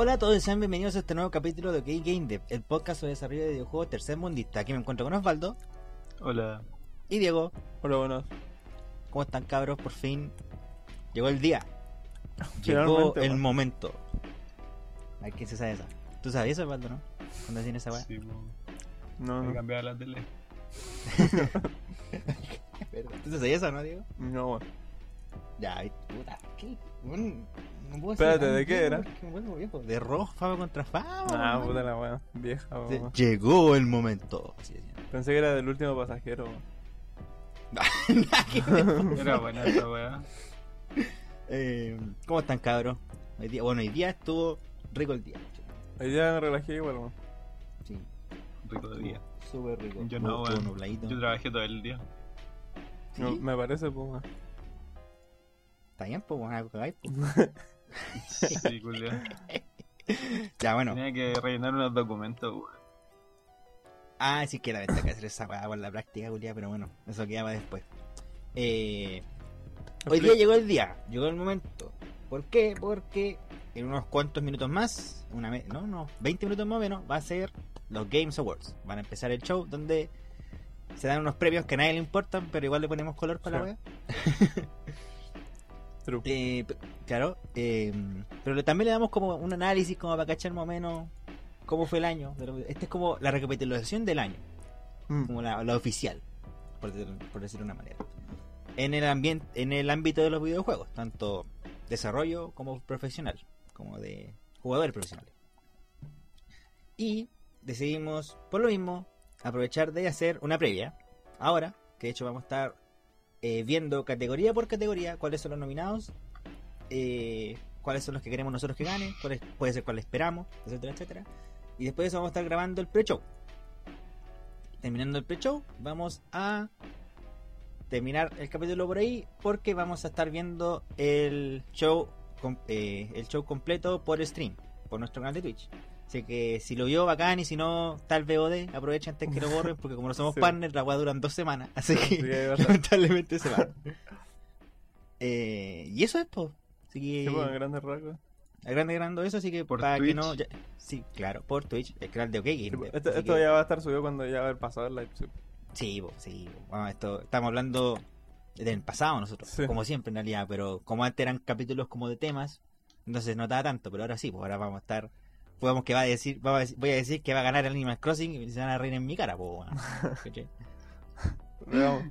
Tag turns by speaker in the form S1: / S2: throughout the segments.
S1: Hola a todos y sean bienvenidos a este nuevo capítulo de OK Game Dev, el podcast sobre desarrollo de videojuegos tercer mundista. Aquí me encuentro con Osvaldo
S2: Hola.
S1: y Diego.
S3: Hola, buenas.
S1: ¿Cómo están cabros? Por fin llegó el día. Llegó el momento. A ver quién se sabe esa. ¿Tú sabías eso, Osvaldo, no? ¿Cuándo tiene esa weá?
S2: Sí, po.
S3: No, no.
S2: cambiado la tele.
S1: ¿Tú sabías eso, no, Diego?
S3: No, weón.
S1: Ya, puta. ¿Qué? No puedo
S3: Espérate, ¿de qué era?
S1: viejo. De rojo, fama contra fama.
S3: Ah, puta la weá. Vieja, weón.
S1: Llegó el momento. Así decían.
S3: Pensé que era del último pasajero.
S2: Era buena esa weá.
S1: Eh, ¿Cómo están, cabros? Hoy día, bueno, hoy día estuvo rico el día.
S3: Hoy día me relajé igual, weón.
S1: Sí,
S2: Rico de día.
S1: súper rico.
S2: Yo no, weón. Yo trabajé todo el día.
S1: ¿Sí?
S3: No, me parece, pues.
S1: Está bien, pues, bueno, algo cagáis, pues.
S2: Sí.
S1: Ya, bueno.
S2: Tenía que rellenar unos documentos, weón.
S1: Ah, sí que la ventaja de hacer esa weá con la práctica, culia, pero bueno, eso quedaba después. Eh, hoy día llegó el día, llegó el momento. ¿Por qué? Porque en unos cuantos minutos más, una me- no, no, 20 minutos más o menos, va a ser los Games Awards. Van a empezar el show donde se dan unos premios que a nadie le importan, pero igual le ponemos color para la
S3: Sí.
S1: wea.
S3: True.
S1: Eh, claro, eh, pero también le damos como un análisis como para cachar más o menos cómo fue el año. Este es como la recapitulación del año
S3: Mm.
S1: como la, la oficial, por, por decirlo de una manera. En el ambiente, en el ámbito de los videojuegos, tanto desarrollo como profesional, como de jugadores profesionales. Y decidimos, por lo mismo, aprovechar de hacer una previa. Ahora, que de hecho vamos a estar eh, viendo categoría por categoría cuáles son los nominados, eh, cuáles son los que queremos nosotros que ganen, cuáles puede ser cuáles esperamos, etcétera, etcétera. Y después de eso vamos a estar grabando el pre-show terminando el pre-show, vamos a terminar el capítulo por ahí porque vamos a estar viendo el show eh, el show completo por stream, por nuestro canal de Twitch. Así que si lo vio bacán y si no tal VOD, aprovechen antes que lo borren porque como no somos
S3: Sí.
S1: partners, la weá duran dos semanas. Así
S3: Sí,
S1: que lamentablemente se va. Eh, y eso es pues. Así que
S3: Sí, pues, en grandes rasgos.
S1: a grande grande eso, así que
S2: ¿Por
S1: para que
S2: Twitch?
S1: no ya- sí, claro, por Twitch, el canal de OK Game
S3: Sí, esto
S1: Así
S3: esto
S1: que-
S3: ya va a estar subido cuando ya va a haber pasado el live. sí.
S1: Sí, po, sí. po. Bueno, esto, estamos hablando del pasado nosotros,
S3: Sí.
S1: como siempre en realidad, pero como antes eran capítulos como de temas, entonces no notaba tanto, pero ahora sí, pues ahora vamos a estar, podemos que va a decir, vamos a decir- voy a decir que va a ganar el Animal Crossing y se van a reír en mi cara, pues bueno. ¿Cachai?
S3: Veamos.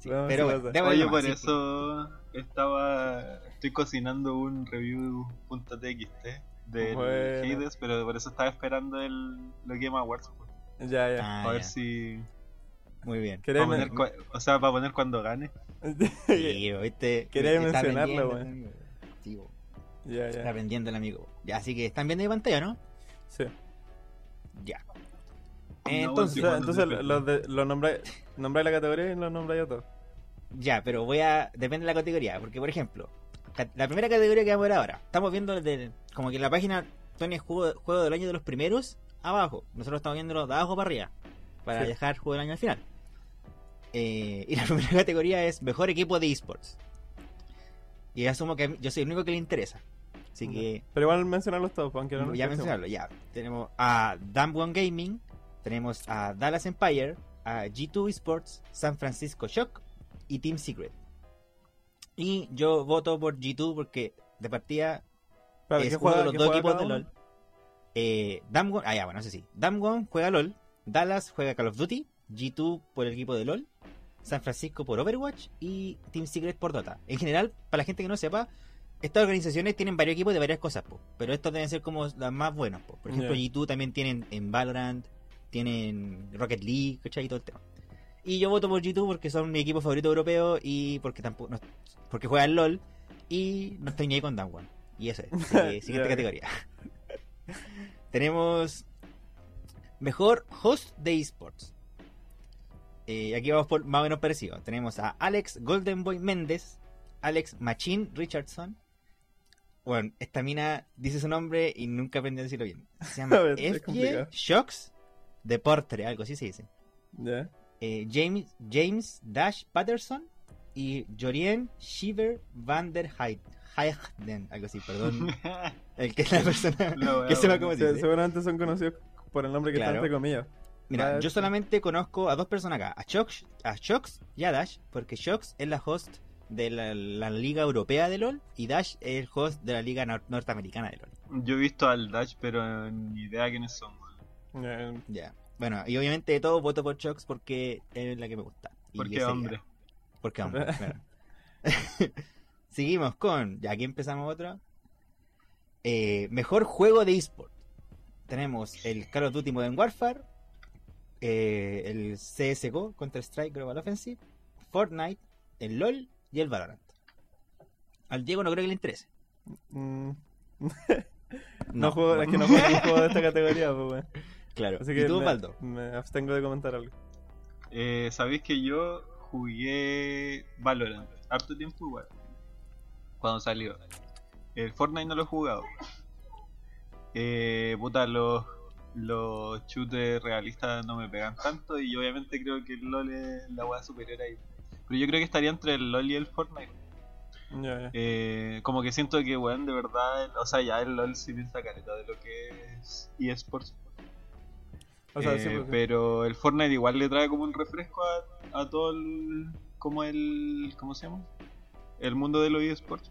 S1: Sí,
S3: Veamos
S1: pero bueno, démosle
S2: Oye, por
S1: sí,
S2: eso estaba. Estoy cocinando un review.txt del
S3: Bueno.
S2: Hades, pero por eso estaba esperando el, los Game Awards. pues.
S3: Ya, ya.
S1: Ah,
S2: a ver
S1: ya,
S2: si.
S1: Muy bien.
S3: ¿Querés
S2: para poner o sea, para poner cuando gane.
S1: Sí, ¿viste?
S3: Quería mencionarlo, weón.
S1: Sí, po,
S3: ya,
S1: está
S3: ya.
S1: aprendiendo el amigo. Ya, así que están viendo mi pantalla, ¿no?
S3: Sí.
S1: Ya.
S2: No,
S3: O
S1: Entonces,
S2: cuando
S3: entonces los, de, los nombráis, la categoría y los nombráis a todos.
S1: Ya, pero voy a. Depende de la categoría. Porque, por ejemplo, la primera categoría que vamos a ver ahora. Estamos viendo desde. Como que la página Tony juego, juego del año de los primeros abajo. Nosotros estamos viendo de abajo para arriba. Para
S3: Sí.
S1: dejar juego del año al final. Eh, y la primera categoría es mejor equipo de esports. Y asumo que yo soy el único que le interesa. Así que.
S3: Pero igual mencionarlos todos, aunque no
S1: ya mencionarlo, ya. Tenemos a One Gaming. Tenemos a Dallas Empire. A G2 Esports. San Francisco Shock. Y Team Secret. Y yo voto por G2 porque de partida
S3: Espérate,
S1: es
S3: ¿qué
S1: uno de los dos equipos de? LOL. Eh, Damwon, ah, ya, bueno, no sé si. Damwon juega LOL. Dallas juega Call of Duty. G2 por el equipo de LOL. San Francisco por Overwatch. Y Team Secret por Dota. En general, para la gente que no sepa, estas organizaciones tienen varios equipos de varias cosas, po, pero estos deben ser como las más buenas. po. Por ejemplo,
S3: Ya.
S1: G2 también tienen en Valorant, tienen Rocket League, ¿cachai? Y todo el tema. Y yo voto por G2 porque son mi equipo favorito europeo y porque tampoco no- porque juegan LOL y no estoy ni ahí con Damwon. Y eso es. Así que, siguiente categoría. Tenemos mejor host de esports. Eh, aquí vamos por más o menos parecido. Tenemos a Alex Goldenboy Méndez, Alex Machine Richardson. Bueno, esta mina dice su nombre y nunca aprendí a decirlo bien. Se llama FJ. Shocks Deportre, algo así se dice.
S3: Ya.
S1: Eh, James, James Dash Patterson y Jorien Shiver van der Hayden, algo así, perdón. El que es la persona que sepa cómo se dice.
S3: seguramente son conocidos por el nombre que
S1: Claro.
S3: está entre comillas.
S1: Mira, yo solamente conozco a dos personas acá, a Shox, a Shox y a Dash, porque Shox es la host de la, la liga europea de LOL y Dash es el host de la liga nor- norteamericana de LOL.
S2: Yo he visto al Dash, pero ni idea quiénes son.
S3: Eh,
S1: Ya. Bueno, y obviamente de todo voto por Shox porque es la que me gusta. Y
S2: Porque hombre.
S1: Porque hombre, claro. Seguimos con, ya aquí empezamos otro. Eh, mejor juego de eSport. Tenemos el Call of Duty Modern Warfare, eh, el CSGO, Counter Strike Global Offensive, Fortnite, el LOL y el Valorant. Al Diego no creo que le interese.
S3: mm, no,
S1: No,
S3: juego, es que no juego un juego de esta categoría, pues, weón.
S1: claro.
S3: Así
S1: ¿Y
S3: que
S1: tú,
S3: me,
S1: Osvaldo?
S3: me abstengo de comentar algo.
S2: Eh, Sabéis que yo jugué Valorant harto tiempo igual. Cuando salió. El Fortnite no lo he jugado. Eh, puta, los, los shooters realistas no me pegan tanto y obviamente creo que el LOL es la hueá superior ahí. Pero yo creo que estaría entre el LOL y el Fortnite.
S3: Ya.
S2: Eh, como que siento que, weón, de verdad, o sea, ya el LOL sí piensa careta de lo que es eSports.
S3: O sea,
S2: Eh,
S3: sí, pues,
S2: pero el Fortnite igual le trae como un refresco a, a todo el. como el. ¿cómo se llama? El mundo de los eSports.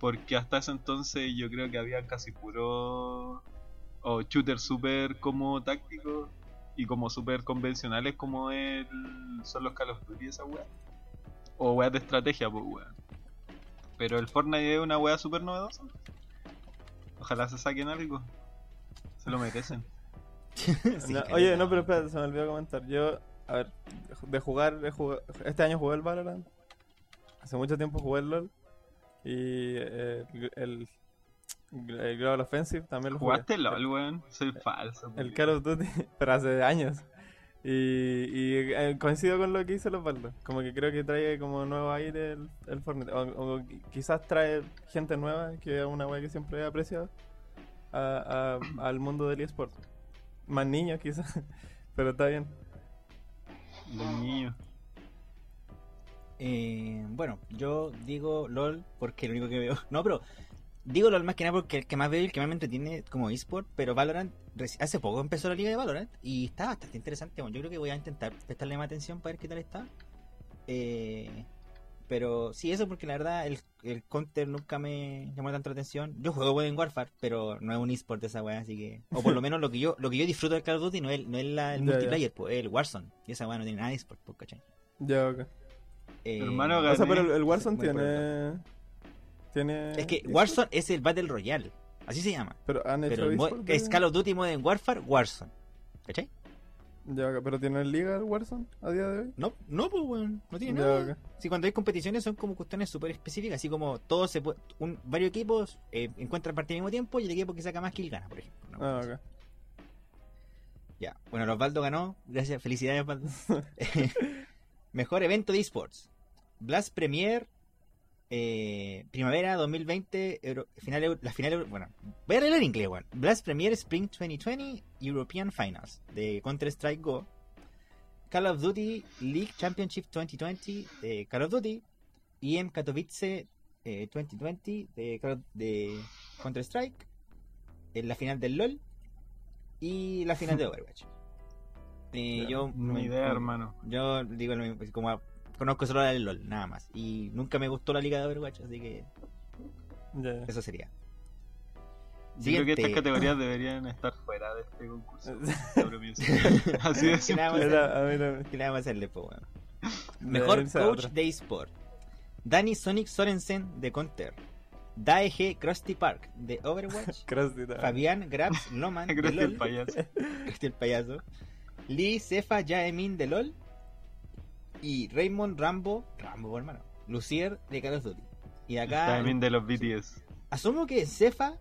S2: Porque hasta ese entonces yo creo que había casi puro. o shooters super como tácticos y como super convencionales como el, son los Call of Duty esa wea. O weas de estrategia, pues weón. Pero el Fortnite es una wea super novedosa. Ojalá se saquen algo. Se lo merecen.
S1: Sí,
S3: No,
S1: caleta.
S3: oye, no, pero espérate, se me olvidó comentar. Yo, a ver, de jugar, he jugado- este año jugué el Valorant. Hace mucho tiempo jugué el LOL. Y eh, el, el Global Offensive también lo jugué.
S2: ¿Jugaste LOL, weón? Soy falso.
S3: El Call of Duty, pero hace años. Y, y, eh, coincido con lo que dice Osvaldo. Como que creo que trae como nuevo aire el, el Fortnite. O, o qui- quizás trae gente nueva, que es una wea que siempre he apreciado, a- a- al mundo del eSport. Más niños quizás, pero está bien.
S2: Los niños.
S1: Eh, bueno, yo digo LOL porque es lo único que veo. No, pero digo LOL más que nada porque el que más veo y el que más me entretiene como eSport, pero Valorant, hace poco empezó la liga de Valorant y está bastante interesante. Bueno, yo creo que voy a intentar prestarle más atención para ver qué tal está. Eh, pero sí, eso porque la verdad el, el counter nunca me llamó tanto la atención. Yo juego Modern Warfare, pero no es un eSport de esa weá, así que... O por lo menos lo que yo lo que yo disfruto del Call of Duty no es, no es la- el multiplayer, pues es el Warzone. Y esa weá no tiene nada de eSport, pues, ¿cachai?
S3: Ya, ok.
S1: Eh,
S2: Hermano,
S3: O sea,
S2: Gané.
S3: pero el, el Warzone tiene. Tiene.
S1: Es que Warzone es el Battle Royale. Así se llama.
S3: Pero han hecho
S1: Pero es
S3: de-
S1: Call of Duty Modern Warfare Warzone. ¿Cachai?
S3: Ya, pero tiene liga el Warzone a día de hoy.
S1: No, no, pues, weón. No tiene
S3: Ya,
S1: nada.
S3: ok.
S1: Si cuando hay competiciones son como cuestiones súper específicas. Así como todos se puede, un, varios equipos eh, encuentran partida al mismo tiempo y el equipo que saca más kill gana, por ejemplo. Una
S3: Ah,
S1: cosa
S3: ok.
S1: así. Ya. Bueno, Osvaldo ganó. Gracias. Felicidades, Osvaldo. Mejor evento de esports. Blast Premier. Eh, primavera 2020, Euro- final, la final, bueno, voy a leer en inglés, weón. Blast Premier Spring 2020 European Finals de Counter-Strike Go, Call of Duty League Championship 2020 de Call of Duty, EM Katowice eh, 2020 de, Call of- de Counter-Strike, la final del LOL y la final de Overwatch. Eh, yo,
S2: Ni idea,
S1: como-
S2: hermano.
S1: yo digo lo mismo, como conozco solo la del LOL, nada más. Y nunca me gustó la liga de Overwatch, así que
S3: Ya, ya.
S1: eso sería.
S2: Yo creo que estas categorías deberían estar fuera de este concurso. de. Así de
S1: Que nada
S2: simple.
S1: ¿Qué le vamos a hacerle, po, weón?
S3: De
S1: Mejor
S3: a
S1: coach
S3: otra.
S1: de eSport. Danny Sonic Sorensen de Counter. Daeg Krusty Park de Overwatch. Fabián Grabs Loman de
S2: el
S1: LOL.
S2: payaso.
S1: Krusty el payaso. Lee Cefa Jaemin de LOL. Y Raymond Rambo, Rambo hermano, Lucier de Call of Duty. Y acá
S2: También de los BTS.
S1: asumo que Cefa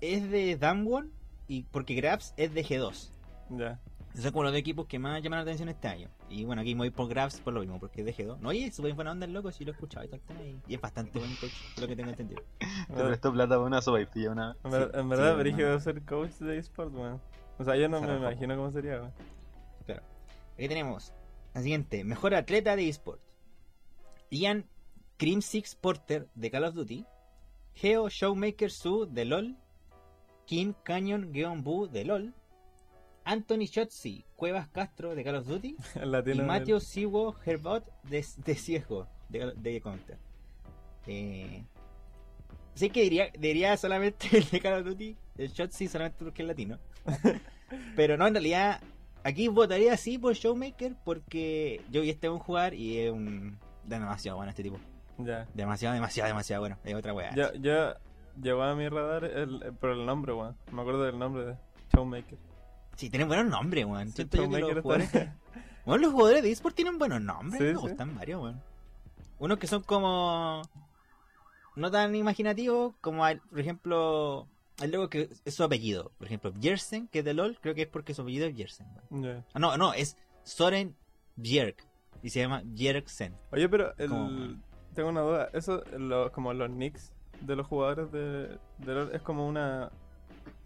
S1: es de Damwon y porque Grabs es de G2.
S3: Ya.
S1: Esos son como los dos equipos que más llaman la atención este año. Y bueno, aquí me voy por Grabs por lo mismo, porque es de G2. No, y es súper buena onda el loco, si lo he escuchado y y, es bastante buen coach, es lo que tengo entendido.
S2: Te prestó plata para una sopa y pilla una.
S3: En, ver-
S1: Sí,
S3: en verdad,
S1: sí,
S3: brígido
S1: hermano.
S3: ser coach de eSport, weón. O sea, yo no me imagino cómo sería, weón.
S1: Aquí tenemos la siguiente, mejor atleta de eSport. Ian Crimsix Porter de Call of Duty. Geo Showmaker Su de LOL, Kim Canyon-Bu de LOL, Anthony Shotzi Cuevas Castro de Call of Duty y. Matthew Siwo Herbot de, de Ciego de, de Counter. Eh, sí que diría, diría solamente el de Call of Duty, el Shotzi solamente porque es latino. Pero no, en realidad, aquí votaría sí por Showmaker porque yo vi este un jugar y es un. demasiado bueno este tipo.
S3: Ya.
S1: Demasiado, demasiado, demasiado bueno. Es otra weá.
S3: Yo, yo llegó a mi radar el, el- por el nombre, weón. Me acuerdo del nombre de Showmaker.
S1: Sí, tienen buenos nombres, weón.
S3: Sí,
S1: que los
S3: Showmaker
S1: jugadores, bueno, los jugadores de eSport tienen buenos nombres.
S3: Sí,
S1: me
S3: sí.
S1: gustan varios, weón. Unos que son como. no tan imaginativos como, por ejemplo. El logo que es su apellido. Por ejemplo, Jersen, que es de LOL, creo que es porque su apellido es Jersen. weón.
S3: Ya.
S1: Ah, no, no, es Soren Bjerg. Y se llama Bjergsen.
S3: Oye, pero el... Tengo una duda. Eso, lo- como los nicks de los jugadores de, de LoL, ¿es como una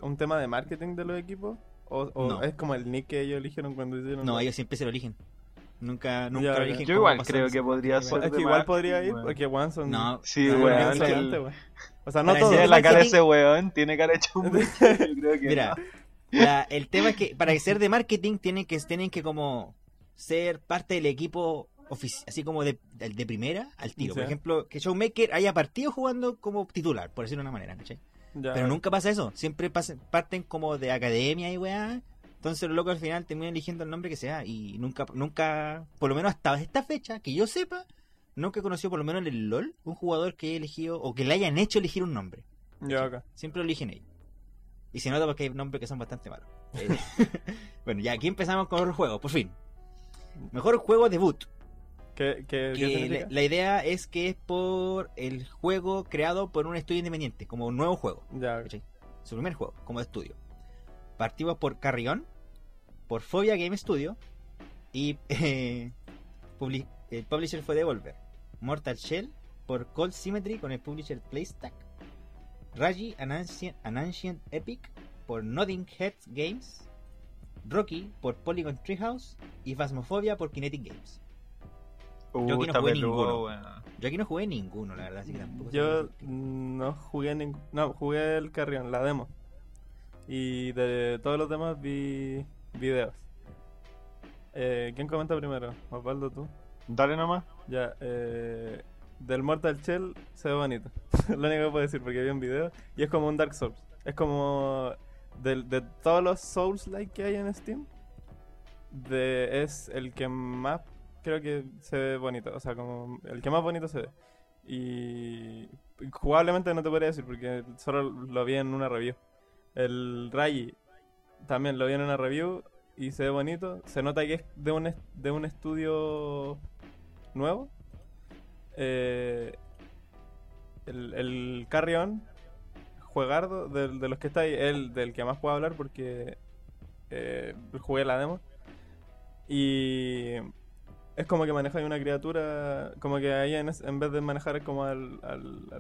S3: un tema de marketing de los equipos? ¿O, o
S1: No.
S3: es como el nick que ellos eligieron cuando hicieron?
S1: No, ellos siempre se lo eligen. Nunca, nunca
S3: Ya,
S1: eligen.
S2: Yo igual creo
S1: en
S2: que podría ser
S3: Es
S2: de
S3: que igual podría ir,
S2: weón.
S3: porque Juan son...
S1: No,
S2: Sí, weón, el-
S3: weón. O sea, no
S1: ser
S2: Tiene la cara ese weón, tiene cara de Showmaker. Yo creo que
S1: Mira,
S2: no.
S1: la- el tema es que para ser de marketing tienen que, tienen que como ser parte del equipo así como de, de, de primera al tiro. Por ejemplo, que Showmaker haya partido jugando como titular, por decirlo de una manera, ¿cachai?
S3: Ya,
S1: Pero nunca pasa eso. Siempre pasen- parten como de academia y weá. Entonces los locos al final terminan eligiendo el nombre que sea. Y nunca, nunca, por lo menos hasta esta fecha, que yo sepa, nunca he conocido por lo menos en el LOL un jugador que haya elegido o que le hayan hecho elegir un nombre.
S3: Ya, ok.
S1: Siempre lo eligen ellos. Y se nota porque hay nombres que son bastante malos. Eh, bueno, ya aquí empezamos con los juegos, por fin. Mejor juego debut.
S3: ¿Qué, qué, qué
S1: Que
S3: significa?
S1: la, la idea es que es por el juego creado por un estudio independiente, como un nuevo juego.
S3: Ya.
S1: Su primer juego, como de estudio. Partimos por Carrión, por Phobia Game Studio y eh, publi- el publisher fue Devolver. Mortal Shell por Cold Symmetry con el publisher Playstack. Raji An Ancient, An Ancient Epic por Nothing Heads Games. Rocky por Polygon Treehouse y Phasmophobia por Kinetic Games.
S2: Uh,
S1: Yo aquí no jugué
S2: peludo,
S1: ninguno. Yo aquí no jugué ninguno, la verdad, así que tampoco
S3: Yo no jugué ningún... No, jugué el Carrión, la demo. Y de todos los demás vi videos. Eh, ¿Quién comenta primero? Osvaldo, tú.
S2: Dale nomás.
S3: Ya, eh, del Mortal Shell se ve bonito. Lo único que puedo decir porque vi un video. Y es como un Dark Souls. Es como del- de, todos los Souls-like que hay en Steam. De, es el que más creo que se ve bonito. O sea, como el que más bonito se ve. Y jugablemente no te podría decir porque solo lo vi en una review. El Rayi también lo vi en una review y se ve bonito. Se nota que es de un, est- de un estudio nuevo. Eh, el, el Carrion, juegardo, del- de, los que está ahí, el del que más puedo hablar porque eh, jugué la demo. Y es como que manejas una criatura, como que ahí en, en vez de manejar como al,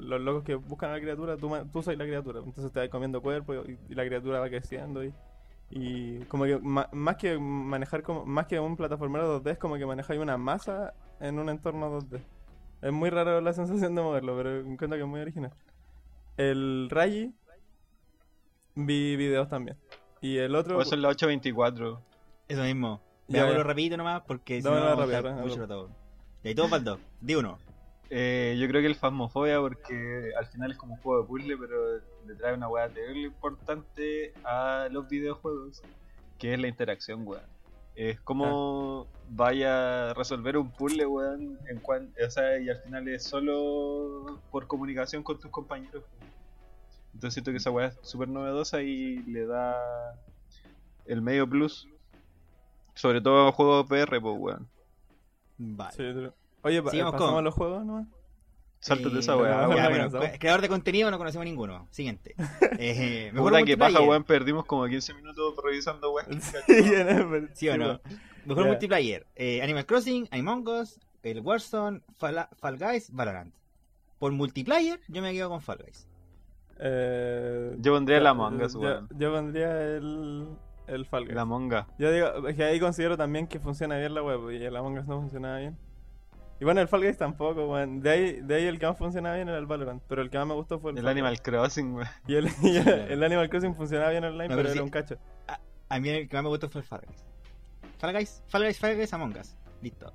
S3: los locos que buscan a la criatura, tú, tú soy la criatura. Entonces te vas comiendo cuerpo y, y la criatura va creciendo y, y como que ma- más que manejar como más que un plataformero 2D es como que manejáis una masa en un entorno 2D. Es muy raro la sensación de moverlo, pero encuentro que es muy original. El Rayi vi videos también. Y el otro
S2: eso es la 824.
S1: Eso mismo.
S3: Ya, ya.
S1: rapidito nomás porque si
S3: Dámelo
S1: no
S3: rápido,
S1: está
S3: rápido.
S1: mucho rato. Y ahí todo para el dos. Di uno.
S2: Eh, yo creo que el Phasmophobia porque al final es como un juego de puzzle, pero le trae una weá terrible importante a los videojuegos, que es la interacción, weón. Es como vaya a resolver un puzzle, weón, en cuan- o sea, y al final es solo por comunicación con tus compañeros. weón. Entonces siento que esa weá es súper novedosa y le da el medio plus. Sobre todo a juegos PR, pues, weón.
S1: Vale.
S3: Sí, Oye, pasamos
S1: con-
S3: los juegos nomás.
S2: Sáltate
S1: Eh,
S2: esa weá,
S3: no,
S1: bueno, creador de contenido no conocemos ninguno. Siguiente. Eh, mejor
S2: Puta que paja,
S1: multiplayer.
S2: weón, perdimos como 15 minutos revisando weón.
S1: ¿Sí o no? Mejor multiplayer. Eh, Animal Crossing, Among Us, el Warzone, Fall, Fall Guys, Valorant. Por multiplayer, yo me quedo con Fall Guys.
S3: Eh,
S2: Yo pondría la
S3: yo-
S2: Among Us,
S3: yo,
S2: weón.
S3: yo pondría el, el Fall Guys.
S2: La monga.
S3: Yo digo, es que ahí considero también que funciona bien la web y el Among Us no funcionaba bien. Y bueno, el Fall Guys tampoco, weón. De ahí, de ahí el que más funcionaba bien era el Valorant. Pero el que más me gustó fue el,
S2: El Animal. Crossing, weón.
S3: Y el, y el, el Animal Crossing funcionaba bien online,
S1: No,
S3: pero
S1: pero
S3: era
S1: sí.
S3: un cacho.
S1: A mí el que más me gustó fue el Fall Guys. Fall Guys, Fall Guys, Fall Guys, Among Us. Listo.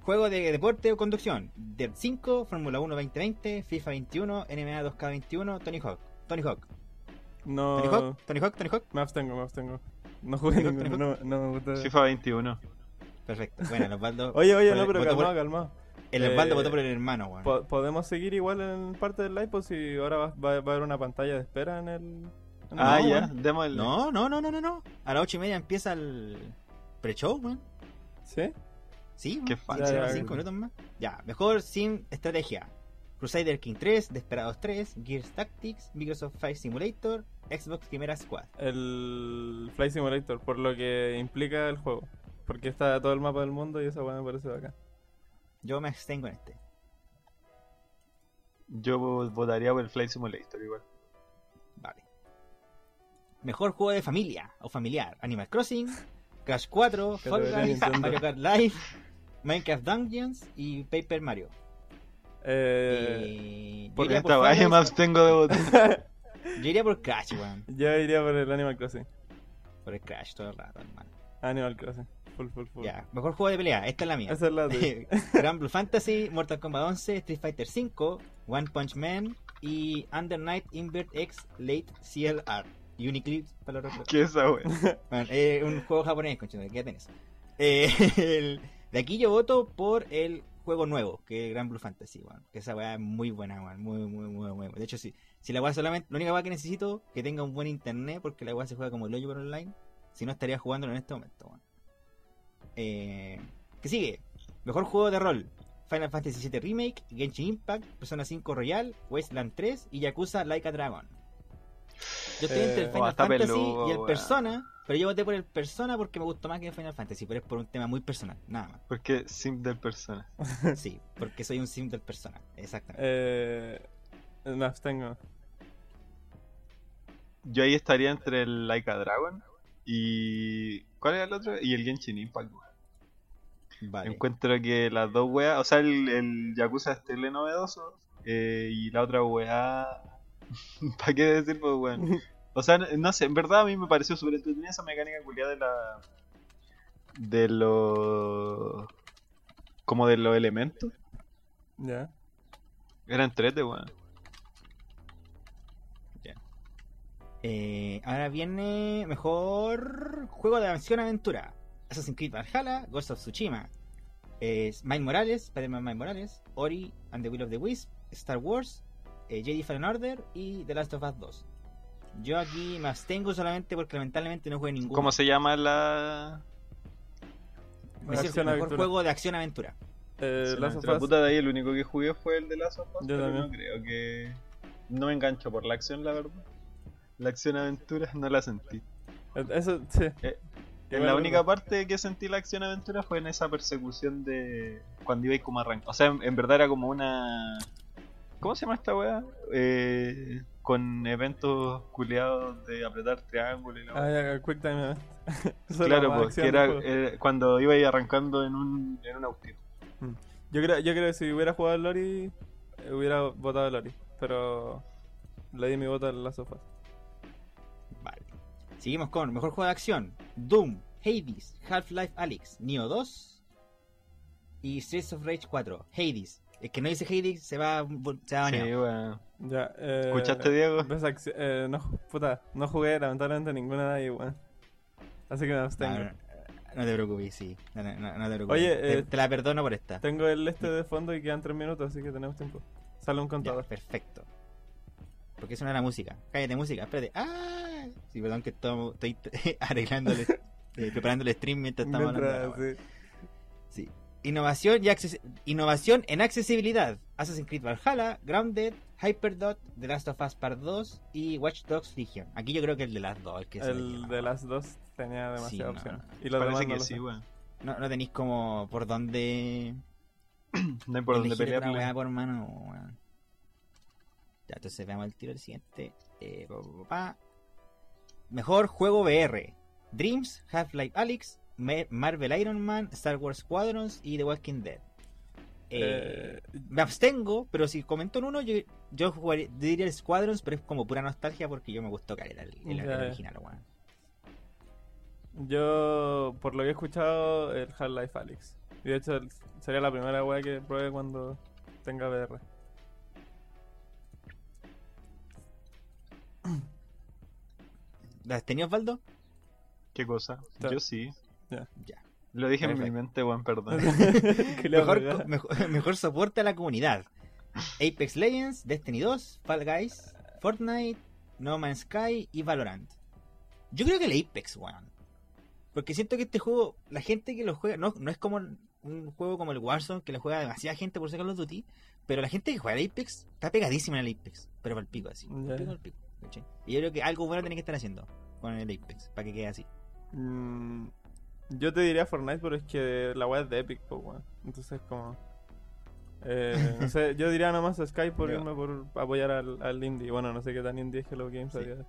S1: Juego de deporte o conducción. Dirt 5, Fórmula 1 2020, FIFA 21, NBA 2K21, Tony Hawk. Tony Hawk.
S3: No.
S1: Tony Hawk, Tony Hawk, Tony Hawk.
S3: Me abstengo, me abstengo. No jugué
S1: ¿Tony Hawk,
S3: ninguno, no, no me gusta.
S2: FIFA 21.
S1: Perfecto. Bueno, el Osvaldo.
S3: Oye, oye, no,
S1: el-
S3: pero calmado,
S1: por-
S3: calmado.
S1: El Osvaldo
S3: Eh,
S1: votó por el hermano, weón.
S3: Po- ¿Podemos seguir igual en parte del live? Pues si ahora va, va- va a haber una pantalla de espera en el. en el-
S2: Ah,
S1: No,
S2: ya,
S1: weón.
S2: démosle.
S1: No, no, no, no, no, no. A las ocho y media empieza el pre-show, weón.
S3: ¿Sí?
S1: Sí.
S2: Qué
S1: cinco minutos más. Ya, mejor sin estrategia. Crusader King 3, Desperados 3, Gears Tactics, Microsoft Flight Simulator, Xbox Chimera Squad.
S3: El Flight Simulator, por lo que implica el juego. Porque está todo el mapa del mundo y esa weá me parece bacán.
S1: Yo me abstengo en este.
S2: Yo votaría por el Flight Simulator igual.
S1: Vale. Mejor juego de familia o familiar. Animal Crossing, Crash 4, Fall Guys. Mario Kart Live, Minecraft Dungeons y Paper Mario.
S3: Eh,
S1: Y
S3: por
S2: Esta vaya me abstengo de votar.
S1: Yo iría por Crash, weón.
S3: Yo iría por el Animal Crossing.
S1: Por el Crash todo el rato, hermano.
S3: Animal Crossing. Full, full, full.
S1: Ya, mejor juego de pelea. Esta es la mía.
S3: Esa es la de.
S1: Grand Blue Fantasy, Mortal Kombat 11, Street Fighter 5, One Punch Man y Under Night Invert X Late CLR. Uniclips para los otros.
S2: ¿Qué es esa?
S1: Bueno, eh, un juego japonés, conchito, ¿qué tenés? Eh, el- de aquí yo voto por el juego nuevo, que es Grand Blue Fantasy, weón. Que esa weá es muy buena, weón. Muy, muy, muy, muy buena. De hecho, si, si la weá solamente. La única weá que necesito que tenga un buen internet, porque la weá se juega como el hoyo por online. Si no, estaría jugándolo en este momento, weón. Eh, ¿Qué sigue? Mejor juego de rol. Final Fantasy VII Remake, Genshin Impact, Persona 5 Royal, Wasteland 3 y Yakuza Like a Dragon. Yo estoy
S3: Eh,
S1: entre el
S2: oh,
S1: Final
S2: está
S1: Fantasy
S2: peludo,
S1: y el. Persona, pero yo voté por el Persona porque me gustó más que el Final Fantasy, pero es por un tema muy personal, nada más.
S2: Porque sim del persona.
S1: Sí, porque soy un sim del Persona, exactamente.
S3: Eh, me abstengo.
S2: Yo ahí estaría entre el Like a Dragon y. ¿Cuál era el otro? Y el Genshin Impact. weón.
S1: Vale.
S2: Encuentro que las dos weas, o sea, el, el Yakuza es tele novedoso eh, y la otra wea. ¿Para qué decir, pues, weón? O sea, no, sé, en verdad a mí me pareció súper entretenida esa mecánica culiada de la. de los. como de los elementos.
S3: Ya.
S2: Era entrete, weón.
S1: Eh, ahora viene mejor juego de acción-aventura. Assassin's Creed Valhalla, Ghost of Tsushima, eh, Miles Morales, Spider-Man Miles Morales, Ori and the Will of the Wisp, Star Wars, eh, Jedi Fallen Order y The Last of Us 2. Yo aquí me abstengo solamente porque lamentablemente no jugué ninguno.
S2: ¿Cómo se llama la.
S1: Me
S3: Acción
S1: mejor
S3: aventura.
S1: juego de acción-aventura.
S3: Eh, Last of
S2: la
S3: Us.
S2: puta de ahí, el único que jugué fue el de Last of Us,
S3: Yo
S2: pero
S3: también.
S2: no creo que. No me engancho por la acción, la verdad. La acción aventura no la sentí.
S3: Eso, sí.
S2: Eh, En la única parte que sentí la acción aventura fue en esa persecución de. cuando ibais como arrancar. O sea, en, en verdad era como una. ¿Cómo se llama esta weá? Eh, con eventos culeados de apretar triángulo y la
S3: Ah, ya, Quick Time Event. Eso es la
S2: Claro, pues, que era
S3: juego.
S2: eh, cuando ibais arrancando en un, en un autito.
S3: Yo creo, yo creo que si hubiera jugado al Lori, hubiera votado al Lori. Pero le di mi voto al Last of Us.
S1: Seguimos con mejor juego de acción: Doom, Hades, Half-Life Alyx, Neo 2 y Streets of Rage 4. Hades. El que no dice Hades se va, se va
S2: Sí.
S3: Ya, eh,
S2: ¿Escuchaste, Diego?
S3: eh, no, puta, no jugué lamentablemente ninguna de ahí, weón. Así que me
S1: No,
S3: abstengo.
S1: no, no te preocupes, sí. No, no, no- no te preocupes.
S3: Oye,
S1: te,
S3: eh,
S1: te la perdono por esta.
S3: Tengo el este de fondo y quedan tres minutos, así que tenemos tiempo. Sale un
S1: Ya,
S3: contador.
S1: perfecto. Porque suena la música. Cállate música, espérate. ¡Ah! Sí, perdón que estamos- estoy arreglando, eh, preparando el stream mientras estamos hablando.
S3: sí.
S1: Sí. Innovación y acces- innovación en accesibilidad. Assassin's Creed Valhalla, Grounded, Hyperdot, The Last of Us Part 2 y Watch Dogs Legion. Aquí yo creo que el de las dos, el que
S3: El de las dos tenía demasiada
S1: Sí, no,
S3: opción.
S1: no.
S3: Y los demás
S2: Parece
S3: no
S2: que
S3: lo
S2: sí, weón.
S1: No, no tenéis como por dónde
S2: No hay por dónde
S1: weá por mano. weón. Ya, entonces veamos el tiro del siguiente. Eh, pa, pa, pa. Mejor juego VR. Dreams, Half-Life Alyx, Ma- Marvel Iron Man, Star Wars Squadrons y The Walking Dead. Eh,
S3: Eh,
S1: me abstengo, pero si comento en uno, yo, yo jugaría, diría el Squadrons, pero es como pura nostalgia porque yo me gustó caer el, el, original, weón.
S3: Yo, por lo que he escuchado, el Half-Life Alyx. Y de hecho, sería la primera wea que pruebe cuando tenga VR.
S1: ¿La has tenido, Osvaldo?
S2: ¿Qué cosa? Yo sí.
S1: Ya.
S2: Lo dije en mi mente, weón, perdón.
S1: Mejor, mejor, mejor soporte a la comunidad. Apex Legends, Destiny 2, Fall Guys, Fortnite, No Man's Sky y Valorant. Yo creo que el Apex, weón. Porque siento que este juego, la gente que lo juega, no, no es como un juego como el Warzone que lo juega demasiada gente por ser Call of Duty, pero la gente que juega al Apex está pegadísima en el Apex, pero para el pico así.
S3: Ya.
S1: Al pico, pico, ¿cachai? Y yo creo que algo bueno tiene que estar haciendo con el Apex, para que quede así.
S3: Mm, yo te diría Fortnite, pero es que la wea es de Epic, po, weón. Entonces, como. Eh, no sé, yo diría nomás Sky por
S1: Yo-
S3: irme por apoyar al, al indie. Bueno, no sé qué tan indie es Hello Games.
S1: Sí.
S3: había.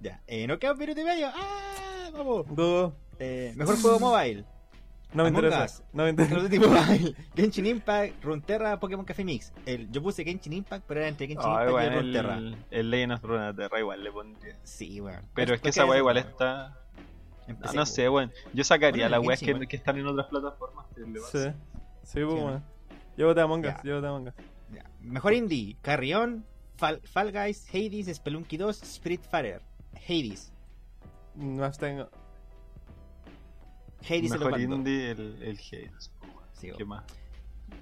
S1: Ya, eh, no queda un minuto y medio. ¡Ah! ¡Vamos!
S3: Dudo.
S1: Eh, mejor juego mobile.
S3: No me
S1: Among
S3: interesa.
S1: Us.
S3: No me interesa.
S1: Duty Mobile, Genshin Impact, Runeterra, Pokémon Café Mix. El, yo puse Genshin Impact, pero era entre Genshin
S2: Ay,
S1: Impact y Runeterra.
S2: el, el Legend of Runeterra igual le pondría.
S1: Sí, weón.
S2: Pero es que
S1: ¿Por
S2: esa weá igual está.
S1: Empecé,
S2: No, no sé, weón. Yo sacaría
S1: Bueno,
S2: las weas que, que están en otras plataformas. que le
S3: Sí. Sí, pues,
S1: Sí,
S3: weón. Llévate a Among Us.
S1: Ya.
S3: Llévate a Among Us.
S1: Mejor indie, Carrion, Fall, Fall Guys, Hades, Spelunky 2, Spiritfarer. Hades.
S3: No abstengo.
S1: Hades se lo
S2: Mejor
S1: mandó.
S2: indie, el, el.
S1: Sí,
S2: ¿Qué más?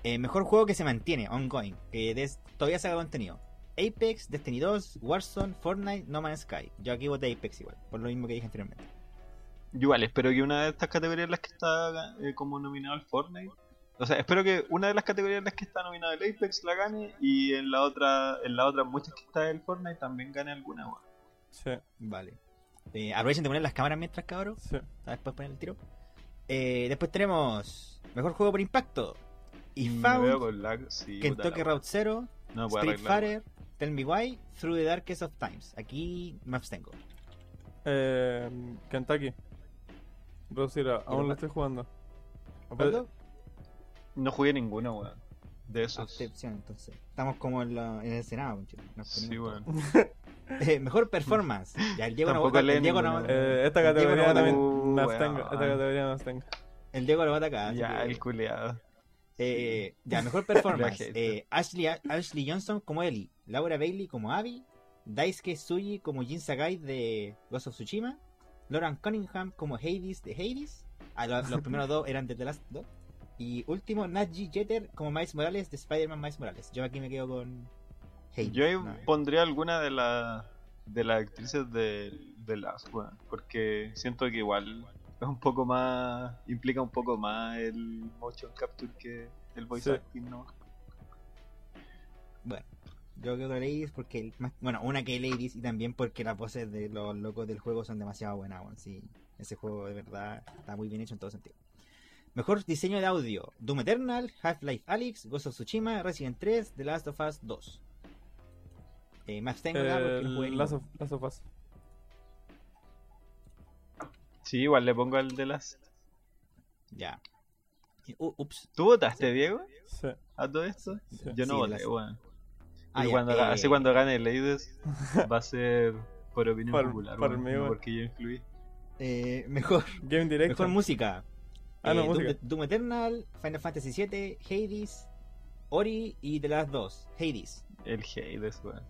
S1: Eh, mejor juego que se mantiene, ongoing, que des- todavía saca contenido. Apex, Destiny 2, Warzone, Fortnite, No Man's Sky. Yo aquí voté Apex igual, por lo mismo que dije anteriormente.
S2: Yo igual espero que una de estas categorías en las que está eh, como nominado el Fortnite. O sea, espero que una de las categorías en las que está nominado el Apex la gane y en la otra, en la otra muchas que está el Fortnite también gane alguna. weón.
S3: Sí,
S1: Vale. Eh, aprovechen de poner las cámaras mientras, cabros.
S3: sí.
S1: para después poner el tiro. Eh, después tenemos Mejor Juego por Impacto. Y
S2: veo
S1: Found,
S2: lag, sí.
S1: Kentucky Route Zero.
S2: No
S1: Street. Fighter, Tell Me Why, Through the Darkest of Times. Aquí me abstengo.
S3: Eh, Kentucky. Zero, aún lo estoy jugando.
S1: ¿Osvaldo?
S2: No jugué ninguno, weón. De esos.
S1: Abstención, entonces. Estamos como en, la- en el Senado. Nos
S2: Sí, weón.
S1: Eh, mejor performance. Ya, el Diego no
S2: Tampoco
S1: vota.
S2: lee
S1: El Diego no,
S2: ninguno.
S3: Eh, esta categoría
S1: vota-
S3: también
S2: Uh.
S3: Esta categoría
S1: el Diego lo vota acá. así
S2: Ya,
S1: que-
S2: el culeado.
S1: Eh, ya, mejor performance. Eh, Ashley, Ashley Johnson como Ellie, Laura Bailey como Abby, Daisuke Tsuji como Jin Sakai de Ghost of Tsushima, Lauren Cunningham como Hades de Hades. Ah, lo- los, primeros dos eran de The Last dos. Y último, Naji Jeter como Miles Morales de Spider-Man Miles Morales. Yo aquí me quedo con
S2: Yo ahí
S1: no.
S2: pondría alguna de las de las actrices de, de las weón, porque siento que igual es un poco más implica un poco más el motion capture que el voice
S3: Sí.
S2: acting no
S1: Bueno, yo creo que Ladies porque, el- más- bueno, una que Ladies y también porque las voces de los locos del juego son demasiado buenas, weón. Sí, ese juego de verdad está muy bien hecho en todo sentido. Mejor diseño de audio: Doom Eternal, Half-Life Alyx, Ghost of Tsushima, Resident 3, The Last of Us 2. Eh, me abstengo acá porque no jugué
S3: El Last of, Last of Us.
S2: sí igual le pongo al de las
S1: Ya. Y- u- ups.
S2: ¿tú votaste Diego
S3: Sí.
S2: a todo esto?
S3: Sí.
S2: yo no
S1: Sí,
S2: voté
S1: las-
S2: weón
S1: Ah, ya,
S2: cuando,
S1: eh,
S2: así cuando gane Ladies va a ser por opinión
S3: Por-
S2: popular
S3: por
S2: weón,
S3: mí,
S2: porque yo influí
S1: eh, mejor,
S3: Game
S1: mejor
S3: Direction.
S1: música:
S3: Ah, no,
S1: Eh, Doom,
S3: música.
S1: Doom Eternal, Final Fantasy 7, Hades, Ori y The Last 2. Hades.
S2: el Hades weón